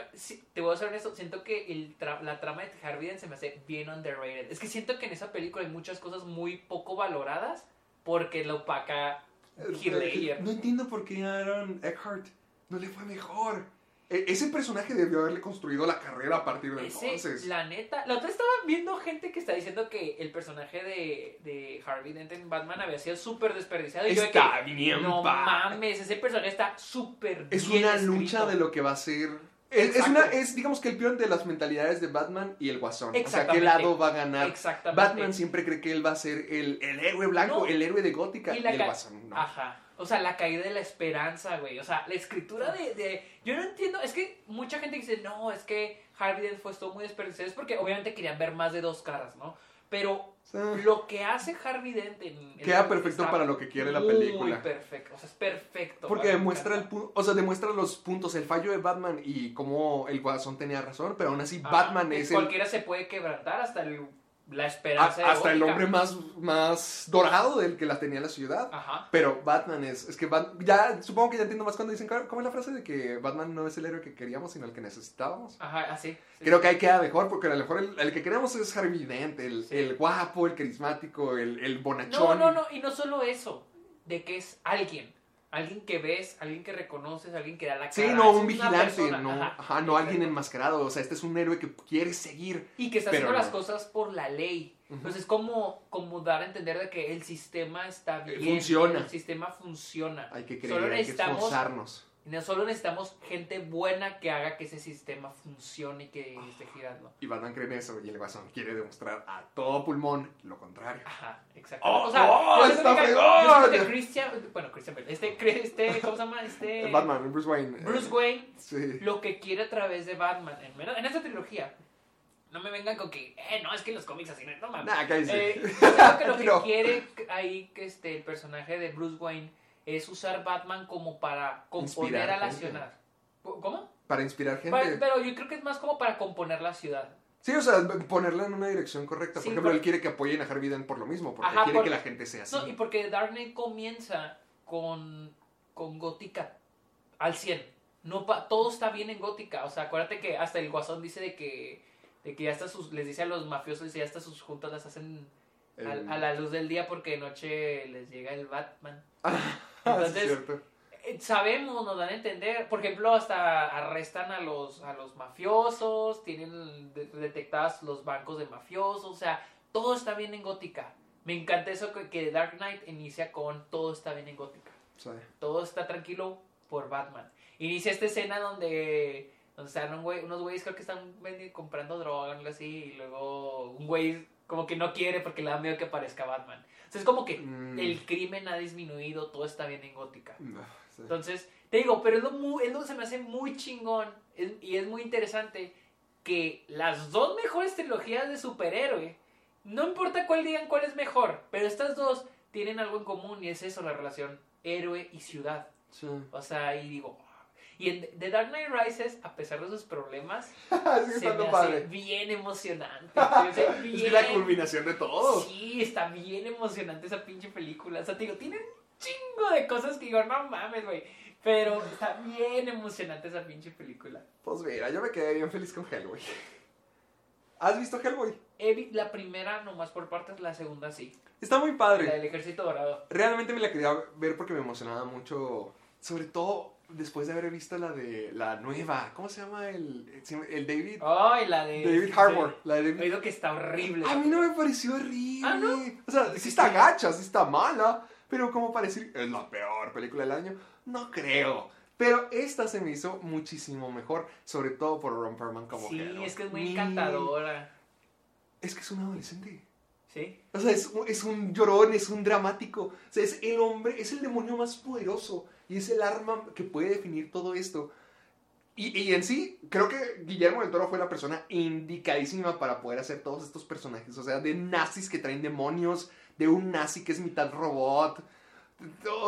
te voy a ser honesto, siento que el tra- la trama de Harvey se me hace bien underrated. Es que siento que en esa película hay muchas cosas muy poco valoradas porque la opaca Heath Ledger. No entiendo por qué Aaron Eckhart no le fue mejor. E- ese personaje debió haberle construido la carrera a partir de Ese, entonces. la neta, la otra estaba viendo gente que está diciendo que el personaje de, de Harvey Dent en Batman había sido súper desperdiciado. Y yo de que, Está bien no pa- mames, ese personaje está súper Es bien una escrito. lucha de lo que va a ser. Es, es una, es digamos que el peor de las mentalidades de Batman y el Guasón. O sea, ¿qué lado va a ganar? Exactamente. Batman siempre cree que él va a ser el, el héroe blanco, No. el héroe de Gótica Y el Guasón no. Ajá. O sea, la caída de la esperanza, güey. O sea, la escritura de, de- Yo no entiendo. Es que mucha gente dice, no, es que Harvey Dent fue todo muy desperdiciado. Es porque obviamente querían ver más de dos caras, ¿no? Pero lo que hace Harvey Dent en... Queda perfecto para lo que quiere la Muy película. perfecto. O sea, es perfecto. Porque demuestra el o sea, demuestra los puntos, el fallo de Batman y cómo el Guasón tenía razón, pero aún así Batman es el, Cualquiera se puede quebrantar hasta el- la a- esperanza de hasta el hombre más, más dorado del que la tenía la ciudad. Ajá. Pero Batman es, es que Bat- ya, supongo que ya entiendo más cuando dicen, ¿cómo es la frase de que Batman no es el héroe que queríamos, sino el que necesitábamos? Ajá, así. sí. Creo que ahí queda mejor, porque a lo mejor el, el que queremos es Harvey Dent, el, Sí. el guapo, el carismático, el, el No, bonachón. no, no, y no solo eso, de que es alguien, alguien que ves, alguien que reconoces, alguien que da la cara. Sí, no, es un vigilante, no, ajá, ajá, no alguien enmascarado, o sea, este es un héroe que quiere seguir. Y que está haciendo no. las cosas por la ley. Entonces, como, como dar a entender de que el sistema está Eh, bien. funciona. El sistema funciona. Hay que Solo creer, hay que esforzarnos. Solo necesitamos gente buena que haga que ese sistema funcione y que esté girando. Y Batman cree en eso, y el Guasón quiere demostrar a todo pulmón lo contrario. Ajá, exacto. ¡Oh, o sea, oh, está que Christian, bueno, Christian Bale, este, este, ¿cómo se llama? Este, Batman, Bruce Wayne. Bruce eh, Wayne Sí. lo que quiere a través de Batman, en, en esta trilogía. No me vengan con que, eh, no, es que en los cómics así, no, no mames. Nah. Eh, creo que lo que No. quiere ahí que este, el personaje de Bruce Wayne es usar Batman como para componer Inspirar a la gente. ciudad. ¿Cómo? Para inspirar gente. Pero yo creo que es más como para componer la ciudad. Sí, o sea, ponerla en una dirección correcta. Sí, por ejemplo, por- él quiere que apoyen a Harvey Dent por lo mismo, porque Ajá, quiere que la gente sea así. No, y porque Dark Knight comienza con, con Gótica al 100. No pa- todo está bien en Gótica. O sea, acuérdate que hasta el Guasón dice de que, de que ya hasta sus, les dice a los mafiosos, dice, ya hasta sus juntas las hacen a, la luz del día porque de noche les llega el Batman. Ah, Entonces, sí, cierto. Eh, Sabemos, nos dan a entender. Por ejemplo, hasta arrestan a los, a los mafiosos, tienen de- detectadas los bancos de mafiosos. O sea, todo está bien en Gótica. Me encanta eso que, que Dark Knight inicia con todo está bien en Gótica. Sí. Todo está tranquilo por Batman. Inicia esta escena donde, donde están un güey- unos güeyes creo que están comprando droga o algo así. Y luego un güey como que no quiere porque le da miedo que aparezca Batman. O sea, es como que Mm. el crimen ha disminuido, todo está bien en Gótica. Ah, sí. Entonces, te digo, pero es lo, muy, es lo que se me hace muy chingón es- y es muy interesante que las dos mejores trilogías de superhéroe, no importa cuál digan cuál es mejor, pero estas dos tienen algo en común y es eso, la relación héroe y ciudad. Sí. O sea, y digo, y en The Dark Knight Rises, a pesar de sus problemas, Sigue se me estando hace padre. bien emocionante. Es la culminación de todo. Sí, está bien emocionante esa pinche película. O sea, te digo, tiene un chingo de cosas que digo, no mames, güey. Pero está bien emocionante esa pinche película. Pues mira, yo me quedé bien feliz con Hellboy. ¿Has visto Hellboy? La primera nomás por partes, la segunda sí. Está muy La padre. del Ejército Dorado. Realmente me la quería ver porque me emocionaba mucho. Sobre todo después de haber visto la de la nueva. ¿Cómo se llama el, el David? Ay, la de. David Harbour. La de He David oído que está horrible. A mí no me pareció horrible. Ah, ¿no? O sea, sí está gacha, sí está mala. Pero como para decir, es la peor película del año, no creo. Pero esta se me hizo muchísimo mejor, sobre todo por Ron Perlman como Sí, es que es muy encantadora. es que es un adolescente. ¿Sí? O sea, es, un- es un llorón, es un dramático. O sea, es el hombre, es el demonio más poderoso. Y es el arma que puede definir todo esto. Y, en sí, creo que Guillermo del Toro fue la persona indicadísima para poder hacer todos estos personajes. O sea, de nazis que traen demonios, de un nazi que es mitad robot,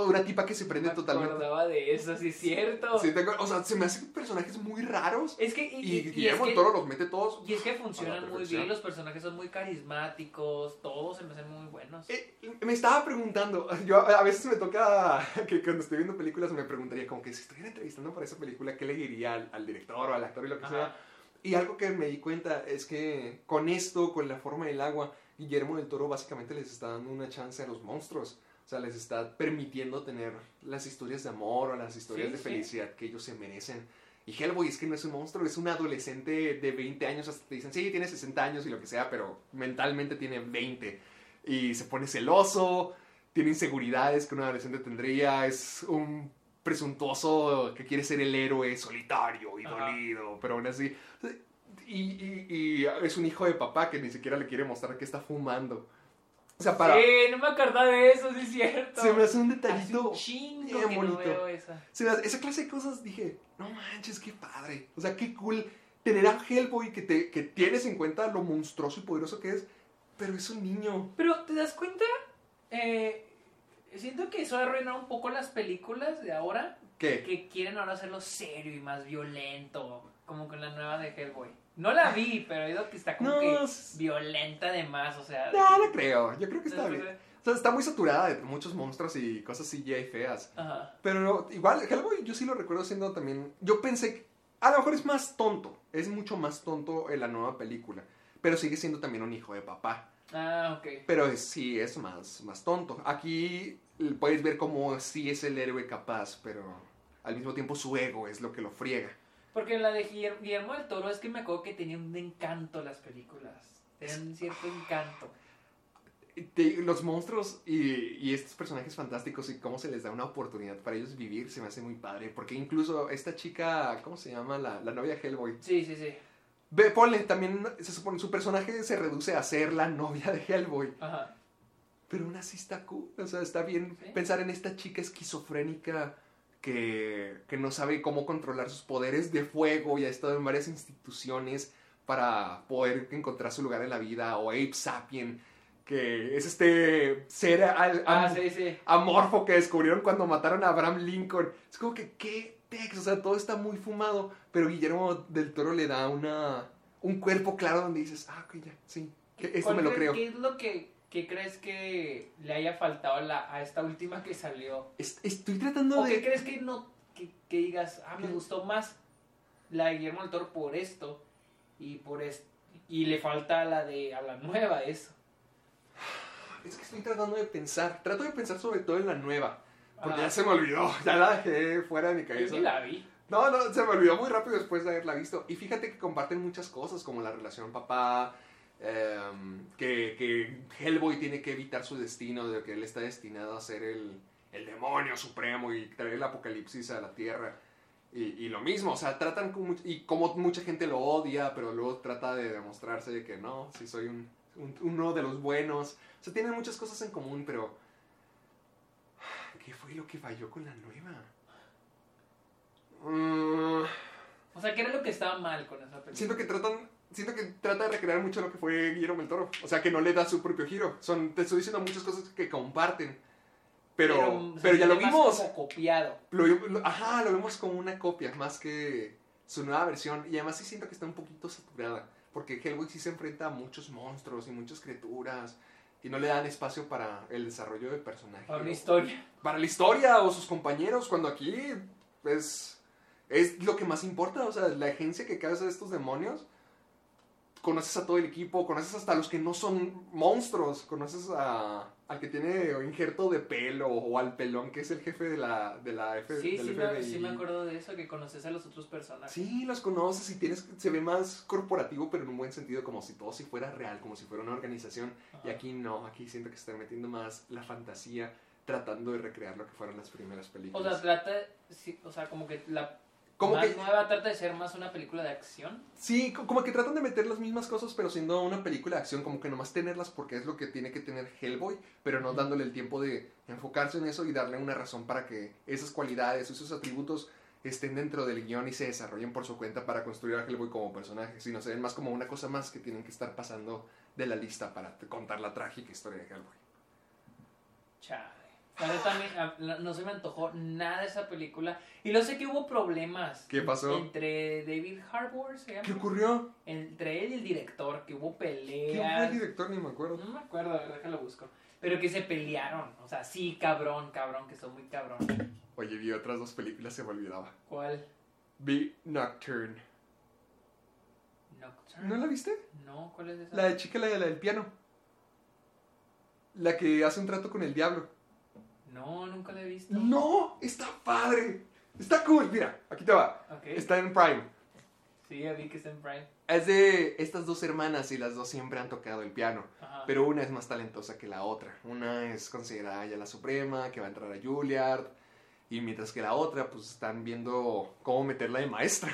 una tipa que se prende Me totalmente. acordaba de eso, sí es cierto. Sí, o sea, se me hacen personajes muy raros. Es que, y, Guillermo del Toro los mete todos. y es que funcionan muy bien, los personajes son muy carismáticos, todos se me hacen muy buenos. Eh, me estaba preguntando, yo a a veces me toca que cuando estoy viendo películas me preguntaría como que si estuviera entrevistando para esa película, ¿qué le diría al, al director o al actor y lo que Ajá. sea? Y algo que me di cuenta es que con esto, con la forma del agua, Guillermo del Toro básicamente les está dando una chance a los monstruos. O sea, les está permitiendo tener las historias de amor o las historias Sí, de sí. felicidad que ellos se merecen. Y Hellboy es que no es un monstruo, es un adolescente de 20 años, hasta te dicen, sí, tiene 60 años y lo que sea, pero mentalmente tiene 20. Y se pone celoso, tiene inseguridades que un adolescente tendría, es un presuntuoso que quiere ser el héroe solitario y Ajá. dolido, pero aún así... Y, y- y es un hijo de papá que ni siquiera le quiere mostrar que está fumando. O sea, para... Sí, no me acordaba de eso, sí es cierto. Se me hace un Hace detallito un chingo bien que no bonito. veo esa. se me hace- esa clase de cosas dije, no manches, qué padre. O sea, qué cool tener a Hellboy que, te, que tienes en cuenta lo monstruoso y poderoso que es, pero es un niño. Pero, ¿te das cuenta? Eh, siento que eso arruina un poco las películas de ahora, ¿Qué? que quieren ahora hacerlo serio y más violento, como con la nueva de Hellboy. No la vi, pero he oído que está como No, que es- violenta de más, o sea... No, no creo. Yo creo que está No, bien. no. O sea, está muy saturada de muchos monstruos y cosas CGI feas. Ajá. Pero igual, Hellboy yo sí lo recuerdo siendo también... Yo pensé que a lo mejor es más tonto. Es mucho más tonto en la nueva película. Pero sigue siendo también un hijo de papá. Ah, ok. Pero es- sí es más, más tonto. Aquí eh, puedes ver cómo sí es el héroe capaz, pero al mismo tiempo su ego es lo que lo friega. Porque la de Guillermo, del Toro es que me acuerdo que tenía un encanto las películas. Tenían un cierto encanto. Te- los monstruos y, y estos personajes fantásticos y cómo se les da una oportunidad para ellos vivir se me hace muy padre. Porque incluso esta chica, ¿cómo se llama? La, la novia Hellboy. Sí, sí, sí. Ve, ponle, también se supone su personaje se reduce a ser la novia de Hellboy. Ajá. Pero aún así está cool. O sea, está bien Sí. pensar en esta chica esquizofrénica que, que no sabe cómo controlar sus poderes de fuego y ha estado en varias instituciones para poder encontrar su lugar en la vida. O Ape Sapien, que es este ser al- Ah, am- sí, sí. amorfo que descubrieron cuando mataron a Abraham Lincoln. Es como que, ¿qué pex? O sea, todo está muy fumado. Pero Guillermo del Toro le da una, un cuerpo claro donde dices, ah, ok, ya, sí. que Esto ¿Cuál me lo creo. ¿Qué es lo que, que crees que le haya faltado a, la, a esta última que salió? Es- Estoy tratando ¿O de... qué crees que no que, que digas, ah, me ¿Qué? gustó más la de Guillermo del Toro por esto y por esto y le falta la de a la nueva eso? Es que estoy tratando de pensar. Trato de pensar sobre todo en la nueva. Porque Ah. ya se me olvidó. Ya la dejé fuera de mi cabeza. sí la vi. No, no, se me olvidó muy rápido después de haberla visto. Y fíjate que comparten muchas cosas, como la relación papá, em, que, que Hellboy tiene que evitar su destino, de que él está destinado a ser el, el demonio supremo y traer el apocalipsis a la tierra. Y, y lo mismo, o sea, tratan y como mucha gente lo odia, pero luego trata de demostrarse de que no, si soy un, un- uno de los buenos. O sea, tienen muchas cosas en común, pero... ¿Qué fue lo que falló con la nueva? Mm, O sea, ¿qué era lo que estaba mal con esa película? siento que tratan siento que trata de recrear mucho lo que fue Guillermo del Toro. O sea que no le da su propio giro. Son te estoy diciendo muchas cosas que comparten. Pero pero, sea, ya lo vimos. como copiado. lo, lo- ajá lo vemos como una copia más que su nueva versión. Y además sí siento que está un poquito saturada porque Hellboy sí se enfrenta a muchos monstruos y muchas criaturas y no le dan espacio para el desarrollo del personaje. Para o- historia. para la historia o sus compañeros, cuando aquí es, es lo que más importa, o sea, la agencia que causa estos demonios, conoces a todo el equipo, conoces hasta a los que no son monstruos, conoces a, al que tiene injerto de pelo o al pelón que es el jefe de la, de la F, Sí, del sí me, FBI. sí me acuerdo de eso, que conoces a los otros personajes. Sí, los conoces y tienes, se ve más corporativo, pero en un buen sentido, como si todo si fuera real, como si fuera una organización. Y Ajá. aquí no, aquí siento que están metiendo más la fantasía, tratando de recrear lo que fueron las primeras O películas. sea, trata, sí, o sea, como que la Como más que, nueva, trata de ser más una película de acción. sí, co- como que tratan de meter las mismas cosas, pero siendo una película de acción, como que nomás tenerlas porque es lo que tiene que tener Hellboy, pero no dándole el tiempo de enfocarse en eso y darle una razón para que esas cualidades, esos atributos estén dentro del guion y se desarrollen por su cuenta para construir a Hellboy como personaje, sino se ven más como una cosa más que tienen que estar pasando de la lista para contar la trágica historia de Hellboy. Chale. La neta, la- no se me antojó nada esa película. Y lo sé que hubo problemas. ¿Qué pasó? Entre David Harbour, se llama. ¿Qué ocurrió? Entre él y el director, que hubo ¿Quién fue el peleas. director? Ni me acuerdo. No me acuerdo, a ver, déjalo busco. Pero que se pelearon. O sea, sí, cabrón, cabrón, que son muy cabrón. Oye, vi otras dos películas, se me olvidaba. ¿Cuál? Vi Nocturne. Nocturne. ¿No la viste? No, ¿cuál es esa? La de chica, la, de- la del piano. La que hace un trato con el diablo. No, nunca la he visto. ¡No! ¡Está padre! Está cool. Mira, aquí te va. Ok. Está en Prime. Sí, ya vi que está en Prime. Es de estas dos hermanas y las dos siempre han tocado el piano. Ajá. Pero una es más talentosa que la otra. Una es considerada ya la suprema, que va a entrar a Juilliard. Y mientras que la otra, pues están viendo cómo meterla de maestra.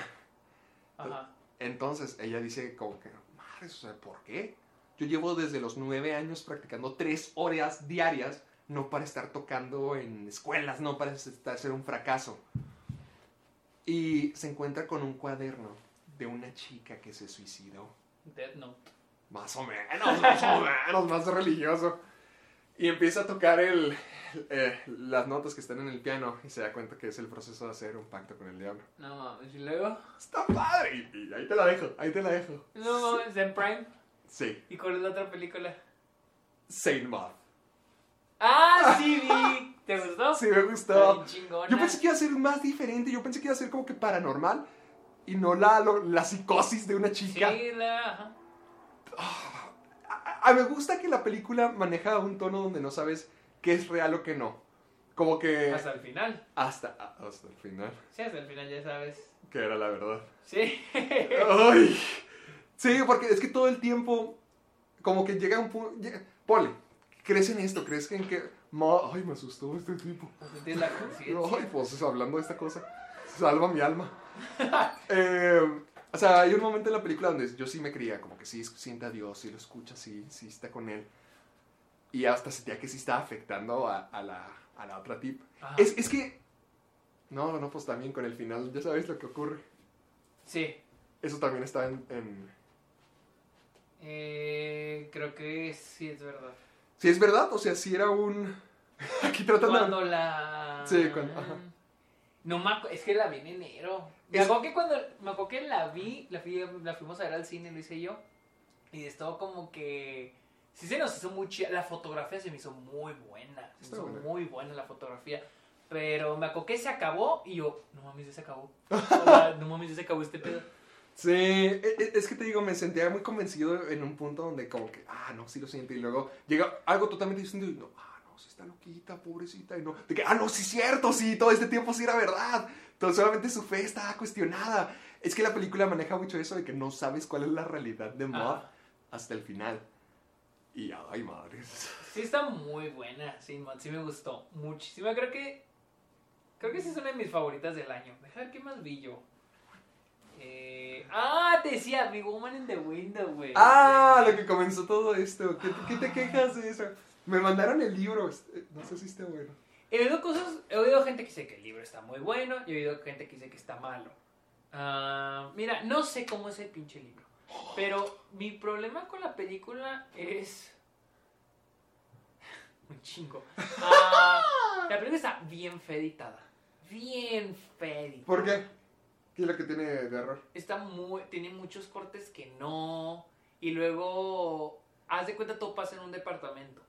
Ajá. Entonces ella dice como que, madre, ¿por qué? Yo llevo desde los nueve años practicando tres horas diarias, no para estar tocando en escuelas, no para estar, ser un fracaso. Y se encuentra con un cuaderno de una chica que se suicidó. Death Note. Más o menos, más o menos, más religioso. Y empieza a tocar el, eh, las notas que están en el piano y se da cuenta que es el proceso de hacer un pacto con el diablo. No mames, y luego. Está padre. Y, y ahí te la dejo, ahí te la dejo. No mames, en Prime. Sí. ¿Y cuál es la otra película? Saint Moth. ¡Ah, sí vi! ¿Te gustó? Sí, me gustó. Yo pensé que iba a ser más diferente. Yo pensé que iba a ser como que paranormal. Y no la, lo- la psicosis de una chica. Sí, la. ajá. A, a- me gusta que la película maneja un tono donde no sabes qué es real o qué no. Como que Hasta el final. hasta, hasta el final. Sí, hasta el final ya sabes. Que era la verdad. Sí. Ay. Sí, porque es que todo el tiempo, como que llega un punto. Ponle, crees en esto, crees que en que. Ma- ay, me asustó este tipo. La. Ay, pues hablando de esta cosa, salva mi alma. Eh, o sea, hay un momento en la película donde yo sí me creía, como que sí siente a Dios, sí lo escucha, sí, sí está con él. Y hasta sentía que sí estaba afectando a, a la, a la otra tip. Ajá. Es, es que. No, no, pues también con el final, ya sabes lo que ocurre. Sí. Eso también está en. en... Eh, creo que sí es verdad. Sí, es verdad, o sea, sí era un. Aquí tratando. Cuando la. Sí, cuando- ajá. No me acu- es que la vi en enero. Me acuerdo que cuando. Me acuerdo que la vi, la, fui- la fuimos a ver al cine, lo hice yo. Y estaba como que. Sí se nos hizo muy chida. La fotografía se me hizo muy buena. Se me hizo buena. muy buena la fotografía. Pero me acuerdo que se acabó y yo, no mames, ya se acabó. Sea, no mames, ya se acabó este pedo. Sí, e- e- es que te digo, me sentía muy convencido en un punto donde, como que, ah, no, sí lo siento. Y luego llega algo totalmente distinto y no, ah, no, sí está loquita, pobrecita. Y no, de que, ah, no, sí es cierto, sí, todo este tiempo sí era verdad. Entonces, solamente su fe estaba cuestionada. Es que la película maneja mucho eso de que no sabes cuál es la realidad de Ajá. hasta el final. Y, ay, madres. Sí está muy buena, sí, man, sí me gustó muchísimo. Creo que creo que esa es una de mis favoritas del año. Deja ver qué más vi yo. Eh, ah, te decía, Big Woman in the Window, güey. Ah, lo que comenzó todo esto. ¿Qué, qué te quejas de eso? Me mandaron el libro. este, No sé si esté bueno. He oído cosas, he oído gente que dice que el libro está muy bueno y he oído gente que dice que está malo. Ah, mira, no sé cómo es el pinche libro. Pero mi problema con la película es. Un chingo. Ah, la película está bien fe editada. Bien fe editada. ¿Por qué? ¿Qué es lo que tiene de error? Está muy, tiene muchos cortes que no. Y luego, haz de cuenta, todo pasa en un departamento.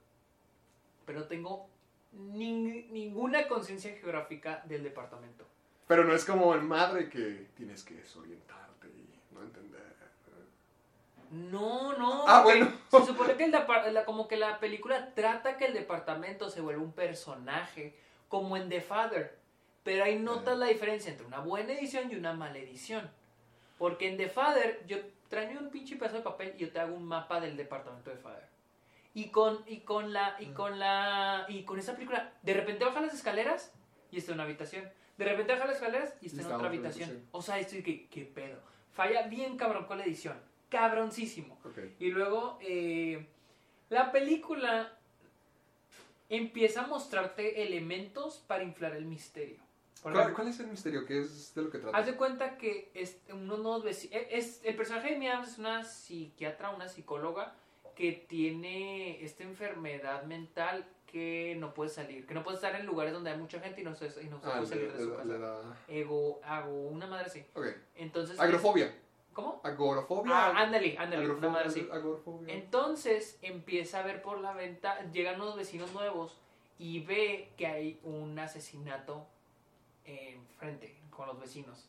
Pero tengo nin- ninguna conciencia geográfica del departamento. Pero no es como en madre que tienes que desorientarte y no entender. No, no. Ah, bueno. Se supone que el la- como que la película trata que el departamento se vuelve un personaje, como en The Father. Pero ahí notas la diferencia entre una buena edición y una mala edición. Porque en The Father, yo traigo un pinche pedazo de papel y yo te hago un mapa del departamento de Father. Y con, y con la, y con la, y con esa película, de repente bajan las escaleras y está en una habitación. De repente baja las escaleras y está Y en otra habitación. habitación. O sea, estoy que, ¿qué pedo? Falla bien cabrón con la edición. Cabroncísimo. Y luego, eh, la película empieza a mostrarte elementos para inflar el misterio. ¿Cuál, es el misterio? ¿Qué es de lo que trata? Haz de cuenta que es unos nuevos veci- e- es El personaje de Amy Adams es una psiquiatra, una psicóloga que tiene esta enfermedad mental que no puede salir, que no puede estar en lugares donde hay mucha gente y no, se, y no se Ah, puede salir de su casa. da... Ego, hago una madre así. Entonces. Agrofobia. ¿Cómo? Agorafobia. Ah, ándale, ándale, una madre así. agorafobia. Entonces empieza a ver por la venta, llegan unos vecinos nuevos y ve que hay un asesinato enfrente con los vecinos.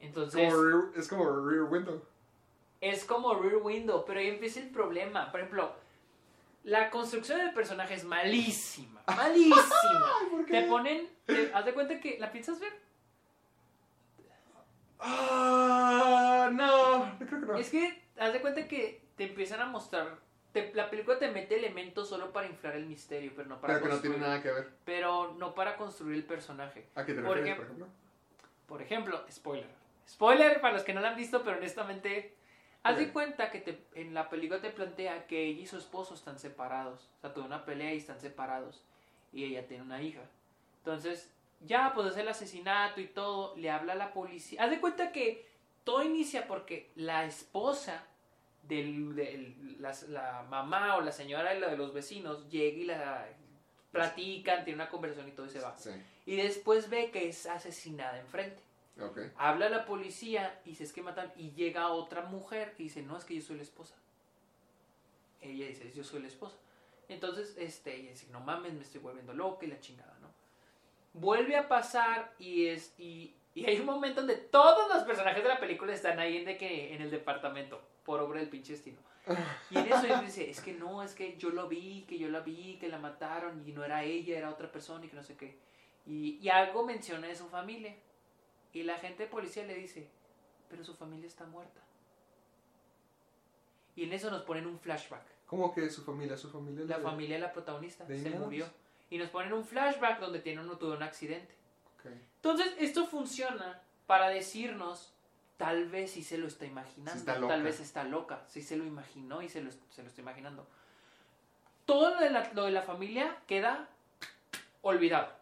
Entonces Como rear- es como Rear Window. es como Rear Window, pero ahí empieza el problema. Por ejemplo, la construcción del personaje es malísima, malísima. ¿por Te ponen, te- haz de cuenta que la piensas ver. Ah, no, creo que no. Es que haz de cuenta que te empiezan a mostrar, te- la película te mete elementos solo para inflar el misterio, pero no para Pero que no tiene construir- nada que ver. pero no para construir el personaje. ¿A qué te Por refieres, por ejemplo? Por ejemplo, spoiler. Spoiler para los que no la han visto, pero honestamente, haz de cuenta que te- en la película te plantea que ella y su esposo están separados. O sea, tuvo una pelea y están separados. Y ella tiene una hija. Entonces, ya, pues es el asesinato y todo, le habla a la policía. Haz de cuenta que todo inicia porque la esposa del, del- la, la mamá o la señora de, la- de los vecinos llega y la platican, tiene una conversación y todo y se va. Sí. Y después ve que es asesinada enfrente. Ok. Habla a la policía y dice es que matan. Y llega otra mujer y dice, no, es que yo soy la esposa. Ella dice, yo soy la esposa. Entonces, este, ella dice, no mames, me estoy volviendo loca y la chingada, ¿no? Vuelve a pasar y es. Y, y hay un momento donde todos los personajes de la película están ahí en, de que, en el departamento, por obra del pinche destino. Y en eso él dice, es que no, es que yo lo vi, que yo la vi, que la mataron y no era ella, era otra persona y que no sé qué. Y, y algo menciona de su familia. Y la gente de policía le dice, pero su familia está muerta. Y en eso nos ponen un flashback. ¿Cómo que su familia? Su familia. La de- familia de la protagonista ¿De se murió. Y nos ponen un flashback donde tiene uno tuvo un accidente. Ok. Entonces, esto funciona para decirnos, tal vez sí se lo está imaginando, está tal vez está loca, sí se lo imaginó y se lo, se lo está imaginando. Todo lo de, la, lo de la familia queda olvidado.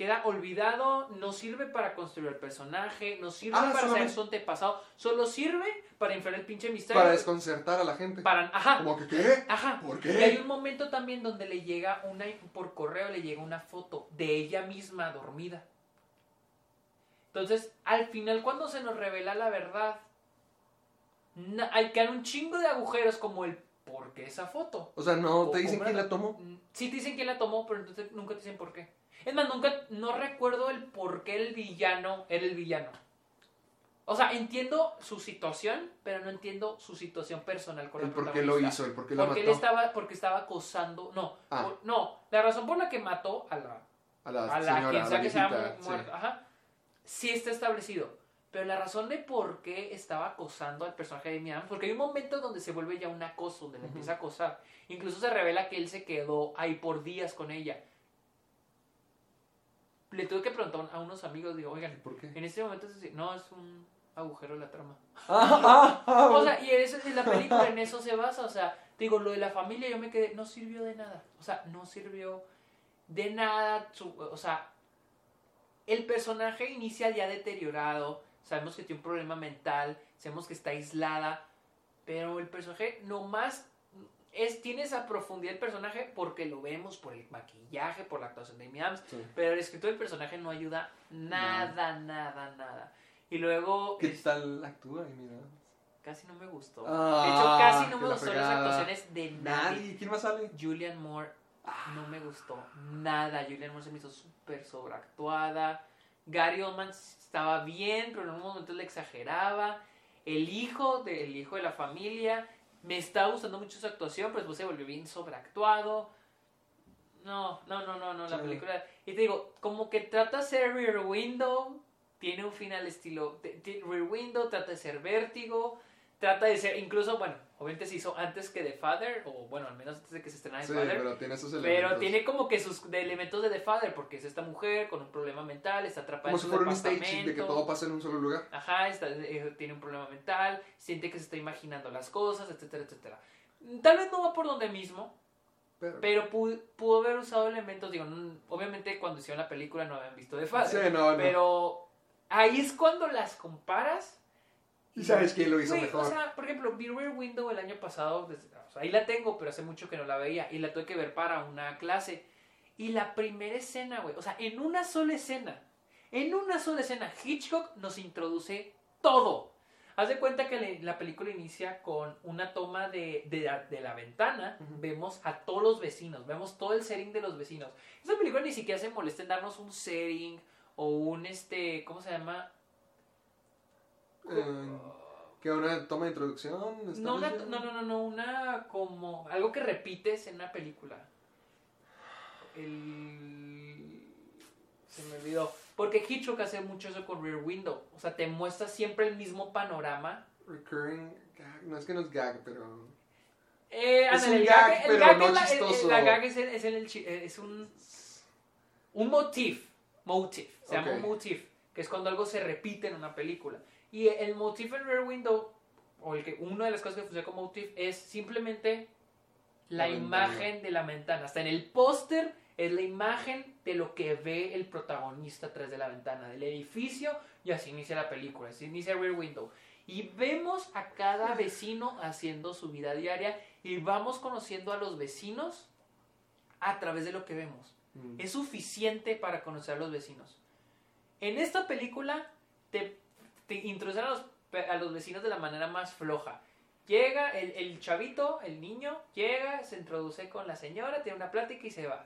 Queda olvidado, no sirve para construir el personaje, no sirve Ah, para saber su antepasado, solo sirve para inflar el pinche misterio. Para desconcertar a la gente. Para- ajá, ¿Cómo que qué? Ajá. ¿Por Y hay qué? un momento también donde le llega una, por correo le llega una foto de ella misma dormida. Entonces, al final cuando se nos revela la verdad, hay que dar un chingo de agujeros como el ¿por qué esa foto? O sea, no te dicen quién la tomó. Mm, Sí te dicen quién la tomó, pero entonces nunca te dicen por qué. Es más, nunca, no recuerdo el por qué el villano era el villano. O sea, entiendo su situación, pero no entiendo su situación personal con El la por qué lo hizo, el por qué la Porque él mató. estaba, porque estaba acosando, no, Ah. por- no, la razón por la que mató a la, A la, a la señora, quien a sea la que sí. muerta, ajá, sí está establecido. Pero la razón de por qué estaba acosando al personaje de Amy Adams, porque hay un momento donde se vuelve ya un acoso, donde le empieza a acosar. Incluso se revela que él se quedó ahí por días con ella. Le tuve que preguntar a unos amigos, digo, oigan, ¿Por qué? en este momento es no, es un agujero de la trama. Ah, ah, ah, O sea, y eso, en la película en eso se basa. O sea, digo, lo de la familia yo me quedé, no sirvió de nada. O sea, no sirvió de nada. su- o sea, el personaje inicia ya deteriorado. Sabemos que tiene un problema mental. Sabemos que está aislada. Pero el personaje nomás es, tiene esa profundidad del personaje porque lo vemos por el maquillaje, por la actuación de Amy Adams. Sí. Pero el escritor del personaje no ayuda nada, nada, nada. Y luego... ¿Qué es- tal actúa? Y mira. Casi no me gustó. Ah, de hecho, casi no me la gustó las actuaciones de nadie. Nadie. ¿Quién más sale? Julian Moore no me gustó nada. Julian Moore se me hizo súper sobreactuada. Gary Oldman estaba bien, pero en un momento le exageraba. El hijo, de, el hijo de la familia, me estaba gustando mucho su actuación, pero después se volvió bien sobreactuado. No, no, no, no, no, la película. Y te digo, como que trata de ser Rear Window, tiene un final estilo. Rear Window trata de ser vértigo, trata de ser, incluso, bueno, obviamente se hizo antes que The Father, o bueno, al menos antes de que se estrenara The Sí, Father. pero tiene Pero elementos. tiene como que sus de elementos de The Father, porque es esta mujer con un problema mental, está atrapada Como en si su fuera un stage de que todo pasa en un solo lugar. Ajá, está- eh, tiene un problema mental, siente que se está imaginando las cosas, etcétera, etcétera. Tal vez no va por donde mismo, Pero, pero pudo, pudo haber usado elementos, digo, obviamente cuando hicieron la película no habían visto The Father, sí, no, no. pero ahí es cuando las comparas. Y sabes quién lo hizo mejor. O sea, por ejemplo, Rear Window el año pasado, desde- o sea, ahí la tengo, pero hace mucho que no la veía y la tuve que ver para una clase. Y la primera escena, güey, o sea, en una sola escena, en una sola escena, Hitchcock nos introduce todo. Haz de cuenta que le- la película inicia con una toma de, de la, de la ventana. Vemos a todos los vecinos, vemos todo el setting de los vecinos. Esa película ni siquiera se molesta en darnos un setting o un, este, ¿cómo se llama? Eh, que una toma de introducción. ¿estás No, una- no, no, no, no, una como algo que repites en una película. El... Se me olvidó. Porque Hitchcock hace mucho eso con Rear Window. O sea, te muestra siempre el mismo panorama. Recurring gag. No es que no es gag, pero. Eh, Es ándale, un el gag, pero gag no es la- el- el- la gag es, es, el- eh, es un, un motif. Motif. Se llama un motif. Que es cuando algo se repite en una película. Y el motif en Rear Window, o el que una de las cosas que funciona como motif, es simplemente la, La ventana. imagen de la ventana. Hasta en el póster es la imagen de lo que ve el protagonista atrás de la ventana, del edificio, y así inicia la película, así inicia Rear Window. Y vemos a cada vecino haciendo su vida diaria y vamos conociendo a los vecinos a través de lo que vemos. Mm. Es suficiente para conocer a los vecinos. En esta película te, te introducen a los, pe- a los vecinos de la manera más floja. Llega el, el chavito, el niño, llega, se introduce con la señora, tiene una plática y se va.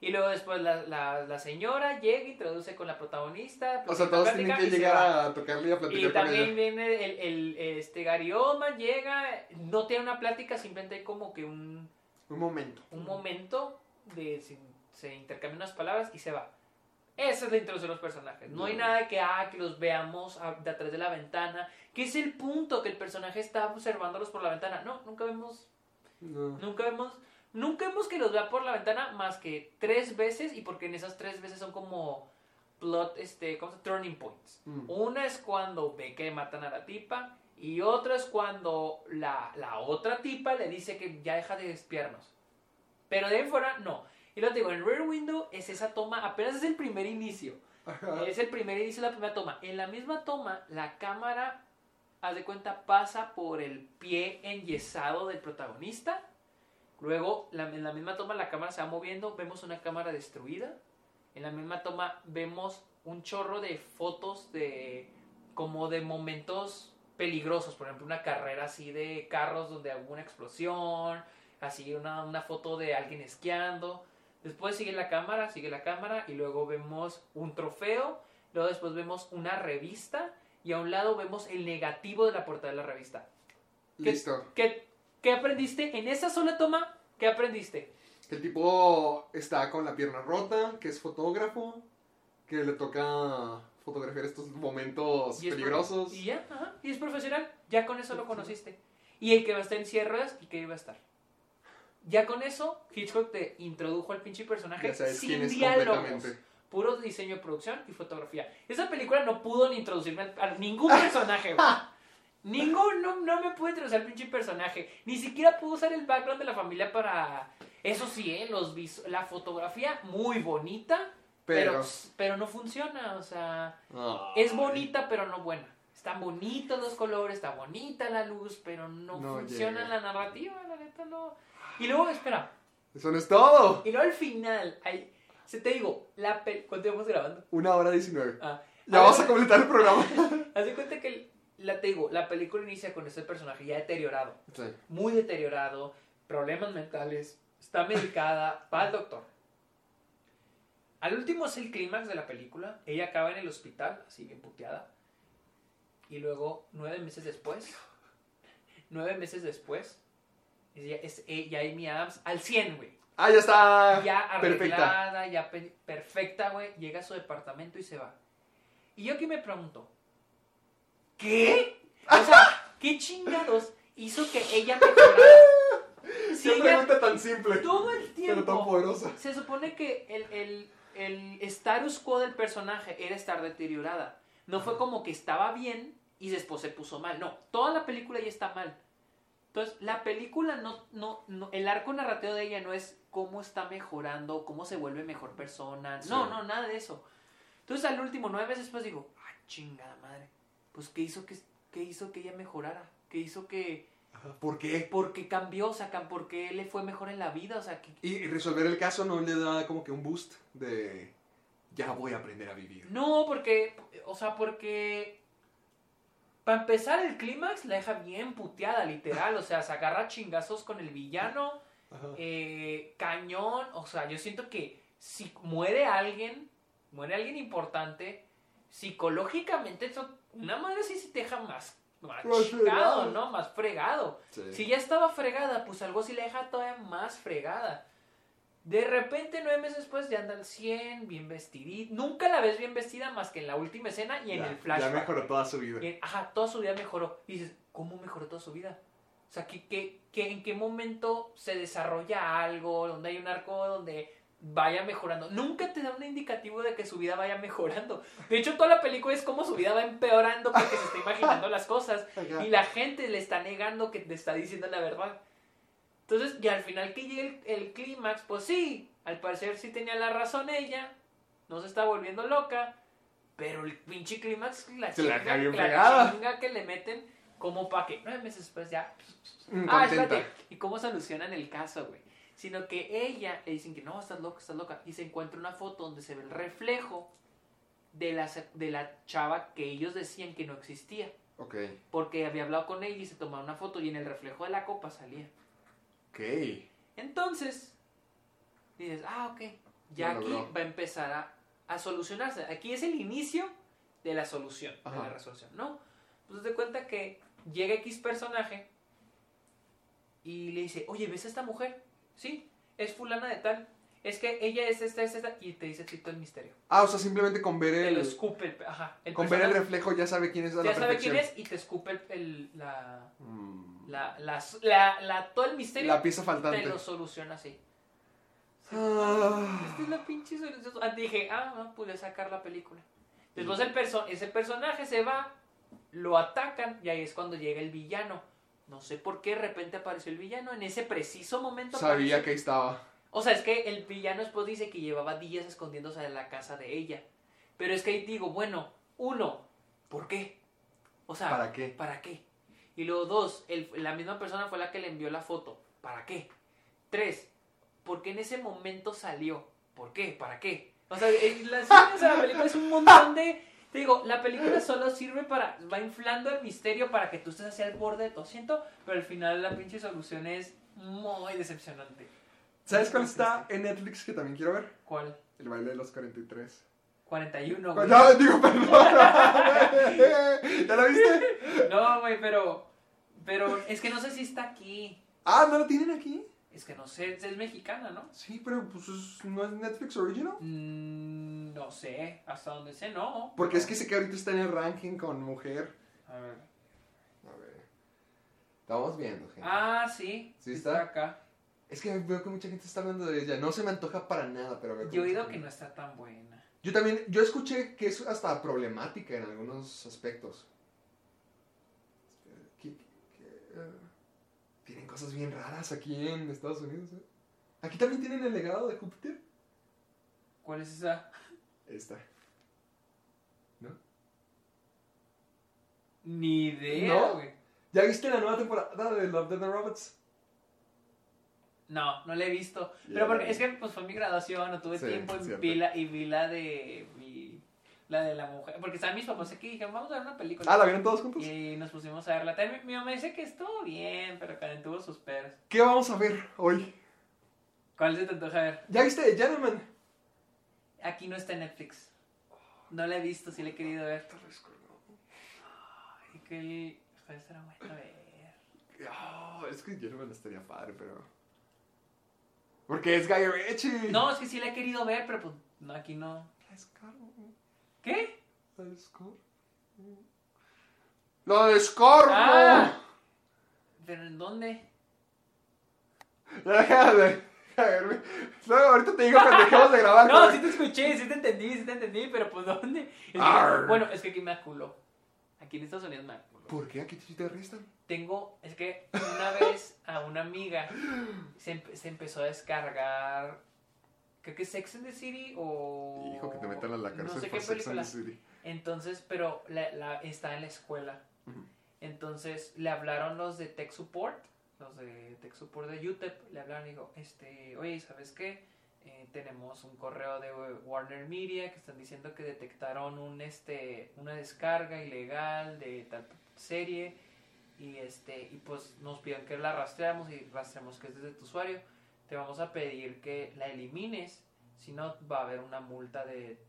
Y luego después la, la- la señora llega, introduce con la protagonista. O sea, todos tienen que y llegar a tocarle y a Y platicar con también viene el, el- este Gary Oldman, llega, no tiene una plática, simplemente hay como que un, Un momento. un momento de se, se intercambian unas palabras y se va. Esa es la introducción de los personajes. No hay nada que, ah, que los veamos de atrás de la ventana, que es el punto que el personaje está observándolos por la ventana. No, nunca vemos, No. nunca vemos, nunca vemos que los vea por la ventana más que tres veces y porque en esas tres veces son como plot, este, ¿cómo se llama? Turning points. Mm. Una es cuando ve que matan a la tipa y otra es cuando la, la otra tipa le dice que ya deja de espiarnos. Pero de ahí fuera, no. Y lo digo, en Rear Window es esa toma, apenas es el primer inicio. Ajá. Es el primer inicio de la primera toma. En la misma toma, la cámara, haz de cuenta, pasa por el pie enyesado del protagonista. Luego, la- en la misma toma, la cámara se va moviendo. Vemos una cámara destruida. En la misma toma, vemos un chorro de fotos de. como de momentos peligrosos. Por ejemplo, una carrera así de carros donde hubo una explosión. Así, una, una foto de alguien esquiando. Después sigue la cámara, sigue la cámara y luego vemos un trofeo, luego después vemos una revista y a un lado vemos el negativo de la portada de la revista. ¿Qué- Listo. ¿Qué, qué aprendiste en esa sola toma? ¿Qué aprendiste? Que el tipo está con la pierna rota, que es fotógrafo, que le toca fotografiar estos momentos Y es pro- peligrosos. Y ya, ajá, y es profesional, ya con eso lo conociste. Y el que va a estar en cierres y que iba a estar. Ya con eso, Hitchcock te introdujo al pinche personaje sin diálogos. Puro diseño de producción y fotografía. Esa película no pudo ni introducirme al- a ningún personaje, güey. Ningún, no, no me pude introducir al pinche personaje. Ni siquiera pudo usar el background de la familia para... Eso sí, ¿eh? Los vis- la fotografía muy bonita, pero, Pero- pero no funciona, o sea... Es bonita, pero no buena. Están bonitos los colores, está bonita la luz, pero no, No funciona llega. la narrativa, la neta no. Y luego, espera, Eso no es todo. y luego al final, hay, se te digo, la pel ¿cuánto íbamos grabando? Una hora diecinueve. Ah, Ya a vamos ver, a completar el programa. Haz de cuenta que, la, te digo, la película inicia con este personaje ya deteriorado, Sí. muy deteriorado, problemas mentales, está medicada, va al doctor. Al último es el clímax de la película, ella acaba en el hospital, así bien puteada, y luego, nueve meses después, nueve meses después, ella es ella Amy Adams al 100, güey. Ah, ya está. Ya Perfecta. arreglada, ya pe- perfecta, güey. Llega a su departamento y se va. Y yo aquí me pregunto, ¿qué? O sea, ¿Qué chingados hizo que ella mejorara? Si Qué ella pregunta tan simple. todo el Pero tiempo tan poderosa. se supone que el, el, el status quo del personaje era estar deteriorada. No fue como que estaba bien y después se puso mal. No, toda la película ya está mal. Entonces, la película no, no, no, el arco narrativo de ella no es cómo está mejorando, cómo se vuelve mejor persona. No, Sí. no, nada de eso. Entonces, al último, nueve meses después digo, ah, chingada madre. Pues, ¿qué hizo que, qué hizo que ella mejorara? ¿Qué hizo que, ¿Por qué? por qué cambió? O sea, cam- ¿por qué le fue mejor en la vida? O sea, que, Y resolver el caso no le da como que un boost de ya voy a aprender a vivir. No, porque, o sea, porque para empezar el clímax la deja bien puteada, literal, o sea, se agarra chingazos con el villano, eh, cañón, o sea, yo siento que si muere alguien, muere alguien importante, psicológicamente eso, una madre sí se te deja más, más chingado, fregado. ¿no? Más fregado. Sí. Si ya estaba fregada, pues algo sí la deja todavía más fregada. De repente, nueve meses después, ya anda al 100, bien vestidita. Nunca la ves bien vestida más que en la última escena y en el flashback. Ya mejoró toda su vida. En- ajá, toda su vida mejoró. Y dices, ¿cómo mejoró toda su vida? O sea, ¿qué, qué, qué- en qué momento se desarrolla algo? Donde hay un arco donde vaya mejorando. Nunca te da un indicativo de que su vida vaya mejorando. De hecho, toda la película es como su vida va empeorando porque se está imaginando las cosas. Y la gente le está negando que te está diciendo la verdad. Entonces, y al final que llegue el, el clímax, pues sí, al parecer sí tenía la razón ella, no se está volviendo loca, pero el pinche clímax, la Se chinga, la chinga que le meten, como para que nueve meses después ya... Mm, Ah, espérate, ¿y cómo solucionan el caso, güey? Sino que ella le dicen que no, estás loca, estás loca, y se encuentra una foto donde se ve el reflejo de la, de la chava que ellos decían que no existía Ok. porque había hablado con ella y se tomaron una foto y en el reflejo de la copa salía. Ok. Entonces, dices, ah, ok, ya aquí logró. va a empezar a, a solucionarse. Aquí es el inicio de la solución, de la resolución, ¿no? Pues te cuenta que llega X personaje y le dice, oye, ¿ves a esta mujer? Sí, es fulana de tal. Es que ella es esta, es esta, y te dice todo el misterio. Ah, o sea, simplemente con ver Te lo el, escupe, el, ajá. El con ver el reflejo ya sabe quién es a la ya sabe perfección. quién es y te escupe el, el- la, Mm. la, la, la, la- todo el misterio La pieza te faltante. lo soluciona así. Ah. Esta es la pinche solución. Ah, Dije, ah, no, pude sacar la película. Después el perso ese personaje se va, lo atacan y ahí es cuando llega el villano. No sé por qué de repente apareció el villano en ese preciso momento. Sabía apareció. que estaba. O sea, es que el villano después dice que llevaba días escondiéndose de la casa de ella. Pero es que ahí digo, bueno, uno, ¿por qué? O sea, ¿Para qué? ¿Para qué? Y luego dos, el- la misma persona fue la que le envió la foto. ¿Para qué? Tres, ¿por qué en ese momento salió? ¿Por qué? ¿Para qué? O sea, en sea, la película es un montón de... Te digo, la película solo sirve para... Va inflando el misterio para que tú estés hacia el borde de tu asiento, pero al final la pinche solución es muy decepcionante. ¿Sabes cuál está en Netflix que también quiero ver? ¿Cuál? El baile de los 43. 41, güey. No, digo, perdón. ¿Ya la viste? No, güey, pero... Pero es que no sé si está aquí. Ah, ¿no lo tienen aquí? Es que no sé, es mexicana, ¿no? Sí, pero pues es- no es Netflix Original. Mm, no sé, hasta donde sé, no. Porque es que sé que ahorita está en el ranking con mujer. A ver. A ver. Estamos viendo, gente. Ah, sí. ¿Sí está? acá. Es que veo que mucha gente está hablando de ella. No se me antoja para nada, pero veo Yo he oído que no está tan buena. Yo también, yo escuché que es hasta problemática en algunos aspectos. ¿Qué- qué- eh, tienen cosas bien raras aquí en Estados Unidos. ¿eh? Aquí también tienen el legado de Júpiter. ¿Cuál es esa? Esta. Ni idea, ¿No? güey. ¿Ya viste la nueva temporada de Love, Death and Robots? No, no la he visto. Pero porque es que pues fue mi graduación, no tuve Sí, tiempo y vi, la, y vi la de mi, la de la mujer. Porque estaban mis papás aquí y dijeron, vamos a ver una película. Ah, ¿la vieron todos juntos? Y nos pusimos a verla. También mi, mi mamá dice que estuvo bien, pero que tuvo sus peros. ¿Qué vamos a ver hoy? ¿Cuál se te antoja ver? ¿Ya viste The Gentleman? Aquí no está en Netflix. No la he visto, sí la he querido ver. Ay, que... Será bueno ver. Es que Gentleman estaría padre, pero... Porque es Guy Ritchie. No, es que sí la he querido ver, pero pues no, aquí no. Es caro. ¿Qué? Es caro. ¡Lo descorro! Ah. ¿Pero en dónde? Deja de- de. Luego, ahorita te digo cuando dejemos de grabar. No, sí te escuché, sí te entendí, sí te entendí, pero pues ¿dónde? Es que- bueno, es que aquí me aculó. Aquí en Estados Unidos me aculó. ¿Por qué aquí sí te arrestan? Tengo, es que una vez a una amiga se, empe- se empezó a descargar, creo que Sex and the City o... Hijo, que te metan a la cárcel No sé por qué Sex and the City. Entonces, pero la, la- está en la escuela. Entonces le hablaron los de Tech Support, los de Tech Support de UTEP, le hablaron y dijo, este, oye, ¿sabes qué? Eh, tenemos un correo de Warner Media que están diciendo que detectaron un este una descarga ilegal de tal serie y este y pues nos pidieron que la rastreamos y rastreamos que es desde tu usuario te vamos a pedir que la elimines si no va a haber una multa de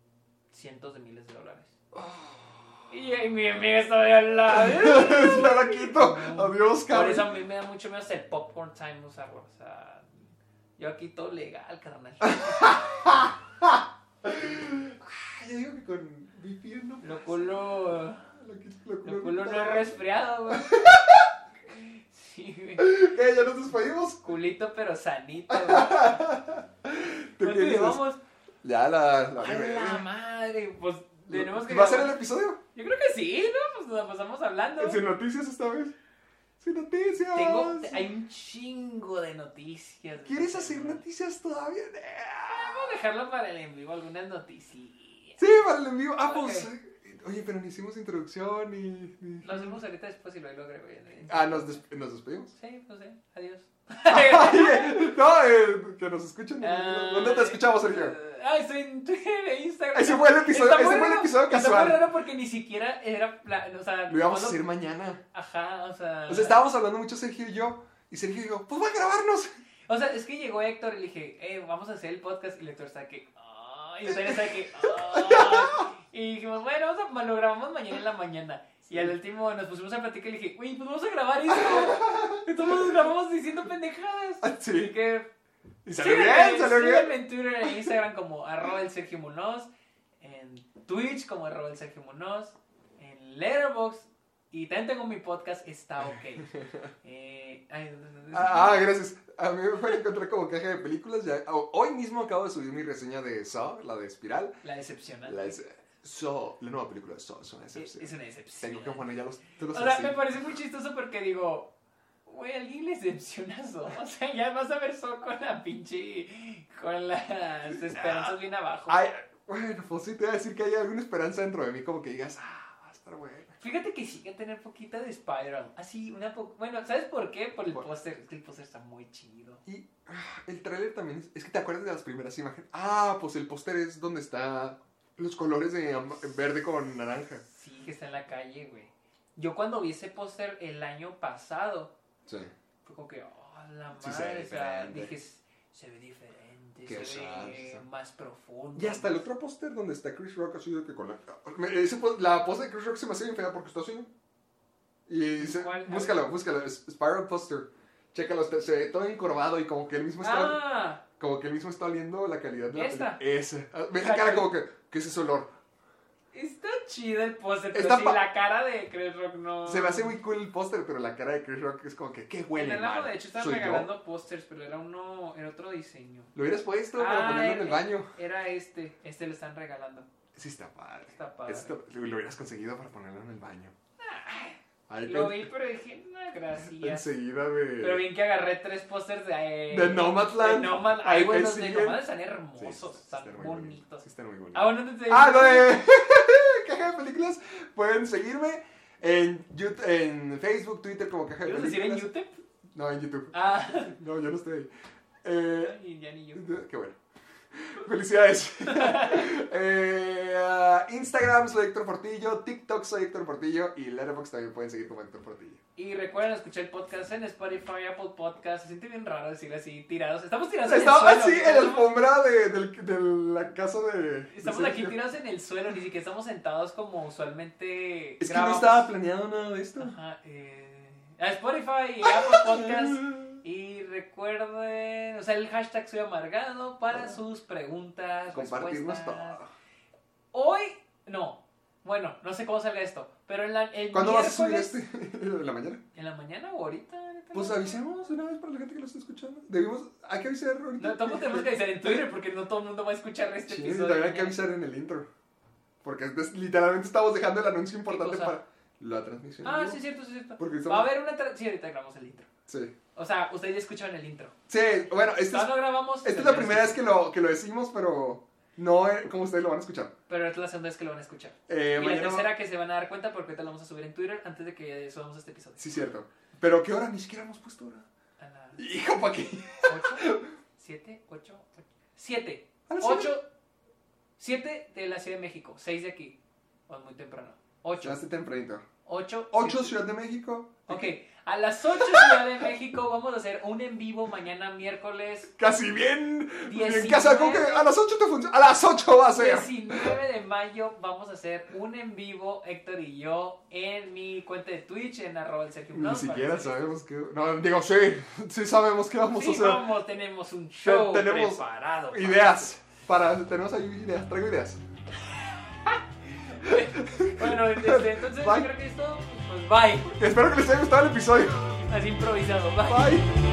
cientos de miles de dólares y ahí mi amiga estaba de al lado la quito. Adiós, por cabrón. eso a mí me da mucho miedo hacer popcorn time usarlo o sea yo aquí todo legal carnal yo digo que con VPN no. lo culo Lo culo no es resfriado güey sí güey ¿Qué? ¿Ya nos despedimos? culito pero sanito güey. ¿Te llevamos? Ya la. la ¡A la madre! Pues tenemos que. ¿Va a ser el episodio? Yo creo que sí, ¿no? Pues nos la pasamos hablando. Sin noticias esta vez. Sin noticias. Tengo, hay un chingo de noticias. ¿Quieres hacer noticias todavía? Vamos a dejarlo para el en vivo, algunas noticias. Sí, para el envío. Ah, Ok. pues. Oye, pero ni hicimos introducción ni. ni- Lo hacemos ahorita después y lo en- en- Ah, nos, nos despedimos. Sí, pues sí. Adiós. no, eh, que nos escuchen. ¿Dónde te escuchamos, Sergio? Ah, estoy en Twitter e Instagram. Ese fue el episodio, Está ese muy fue el raro, episodio Está casual. muy raro porque ni siquiera era. O sea, Lo íbamos a hacer mañana. Ajá, o sea. O sea, estábamos hablando mucho Sergio y yo. Y Sergio dijo, pues va a grabarnos. O sea, es que llegó Héctor y le dije, eh, vamos a hacer el podcast. Y el Héctor está que, y usted está que, ay. Y dijimos, bueno, vamos a, lo grabamos mañana en la mañana. Y al último nos pusimos a platicar y le dije, uy, pues vamos a grabar esto. Entonces nos grabamos diciendo pendejadas. Ah, Así Sí. que, Y salió síganme, bien, salió bien. en Twitter e Instagram como arroba el Sergio Munoz. En Twitch como arroba el Sergio Munoz. En Letterboxd. Y también tengo mi podcast, está ok. Eh, ay, Ah, ah, gracias. A mí me fue a encontrar como caja de películas. Ya, hoy mismo acabo de subir mi reseña de Saw, la de Espiral. La decepcionante. La de Saw, la nueva película de Saw, es una Es, decepción. es una decepción. Tengo que poner ya los títulos O sea, así. me parece muy chistoso porque digo, güey, alguien le decepciona a Saw. O sea, ya vas a ver Saw con la pinche. con las esperanzas bien abajo. Ay, bueno, pues sí te voy a decir que hay alguna esperanza dentro de mí, como que digas, ah, va a estar bueno. Fíjate que sí que tener poquita de Spider-Man. Así, una po Bueno, ¿sabes por qué? Por el póster. Es que el póster está muy chido. Y ah, el tráiler también es, es que te acuerdas de las primeras imágenes. Ah, pues el póster es donde está los colores de verde con naranja. Sí, que está en la calle, güey. Yo cuando vi ese póster el año pasado, Sí. fue como que, oh, la Sí, se madre. o sea, dije, se ve diferente, Qué se sad, ve más profundo. Y hasta el otro póster donde está Chris Rock así de que con la... me- ese la pose de Chris Rock se me hace bien fea porque está así. Y ¿Cuál? búscalo, búscalo, Spiral Poster. Chécalo, se ve todo encorvado y como que él mismo está... Ah, Como que él mismo está oliendo la calidad de la ¿Esta? Ese. Ah, Ve la cara como que, ¿qué es ese olor? está chido el póster, pero sí, la cara de Chris Rock no... Se me hace muy cool el póster, pero la cara de Chris Rock es como que, ¿qué En huele el mal? lado de hecho estaban regalando pósters, pero era uno, era otro diseño. Lo hubieras puesto para Ah, ponerlo en el era- baño. Era este, este lo están regalando. Sí, está padre. Está padre. Esto- lo hubieras conseguido para ponerlo en el baño. Ahí Lo vi, pero dije, no, gracias. Enseguida de... Pero bien que agarré tres pósters de... eh, De Nomadland. De Nomad. Ay, ahí los de siguen. Nomad están hermosos, sí, están bonitos. Sí, están. Ah, bueno, entonces... Ah, lo de Caja de Películas. Pueden seguirme en, YouTube- en Facebook, Twitter como Caja de ¿Ibas a decir en Películas. YouTube? No, en YouTube. Ah, No, yo no estoy ahí. Eh. Qué bueno. Felicidades. eh, ah, Instagram soy Héctor Portillo, TikTok soy Héctor Portillo y Letterboxd también pueden seguir como Héctor Portillo. Y recuerden escuchar el podcast en Spotify, Apple Podcast. Se siente bien raro decir así, tirados. Estamos tirados Estaba en el así suelo. en la Estamos- alfombra de, la casa de. Estamos de aquí tirados en el suelo, ni siquiera estamos sentados como usualmente Es que no estaba planeado nada de esto. Ajá, eh, a Spotify y Apple Podcast. Y recuerden, o sea, el hashtag soy amargado para sus preguntas, Compartirnos todo. Hoy, no, bueno, no sé cómo salga esto, pero en la, el ¿Cuándo vas a subir este? ¿En la mañana? ¿En la mañana o ahorita? Pues avisemos una vez para la gente que lo está escuchando. Debimos, hay que avisar ahorita. No, tampoco tenemos que avisar en Twitter porque no todo el mundo va a escuchar este Sí, episodio. también hay que avisar en el intro. Porque es- literalmente estamos dejando el anuncio importante para la transmisión. Ah, sí, es cierto, sí, es cierto. Porque Va a haber una... Sí, ahorita grabamos el intro. Sí. O sea, ustedes ya escucharon el intro. Sí, bueno, esta es, no grabamos. esta es la primera vez que lo, que lo decimos, pero no eh, como ustedes lo van a escuchar. Pero esta es la segunda vez que lo van a escuchar. Eh, y la tercera que se van a dar cuenta porque ahorita lo vamos a subir en Twitter antes de que subamos este episodio. Sí, cierto. Pero ¿qué hora? Ni siquiera hemos puesto hora. A las Hijo, ¿para qué? 8, 7, 8, 7. ¿A las 8, 7 de la Ciudad de México, 6 de aquí. O muy temprano. 8. Ya esté tempranito. 8. 8 Ciudad de México. Ok, a las 8 Ciudad de México vamos a hacer un en vivo mañana miércoles Casi bien. Bien 19. casa, ¿cómo que a las 8 te funciona? A las 8 va a ser. 19 de mayo vamos a hacer un en vivo, Héctor y yo, en mi cuenta de Twitch, en arroba el Sergio Ni siquiera sabemos que. No, digo, sí. Sí sabemos qué vamos a Sí, hacer. vamos, tenemos un show tenemos preparado. para Ideas. Para, tenemos ahí ideas. Traigo ideas. Bueno, este, entonces yo creo que es todo. Pues bye. Espero que les haya gustado el episodio. Así improvisado. Bye. Bye.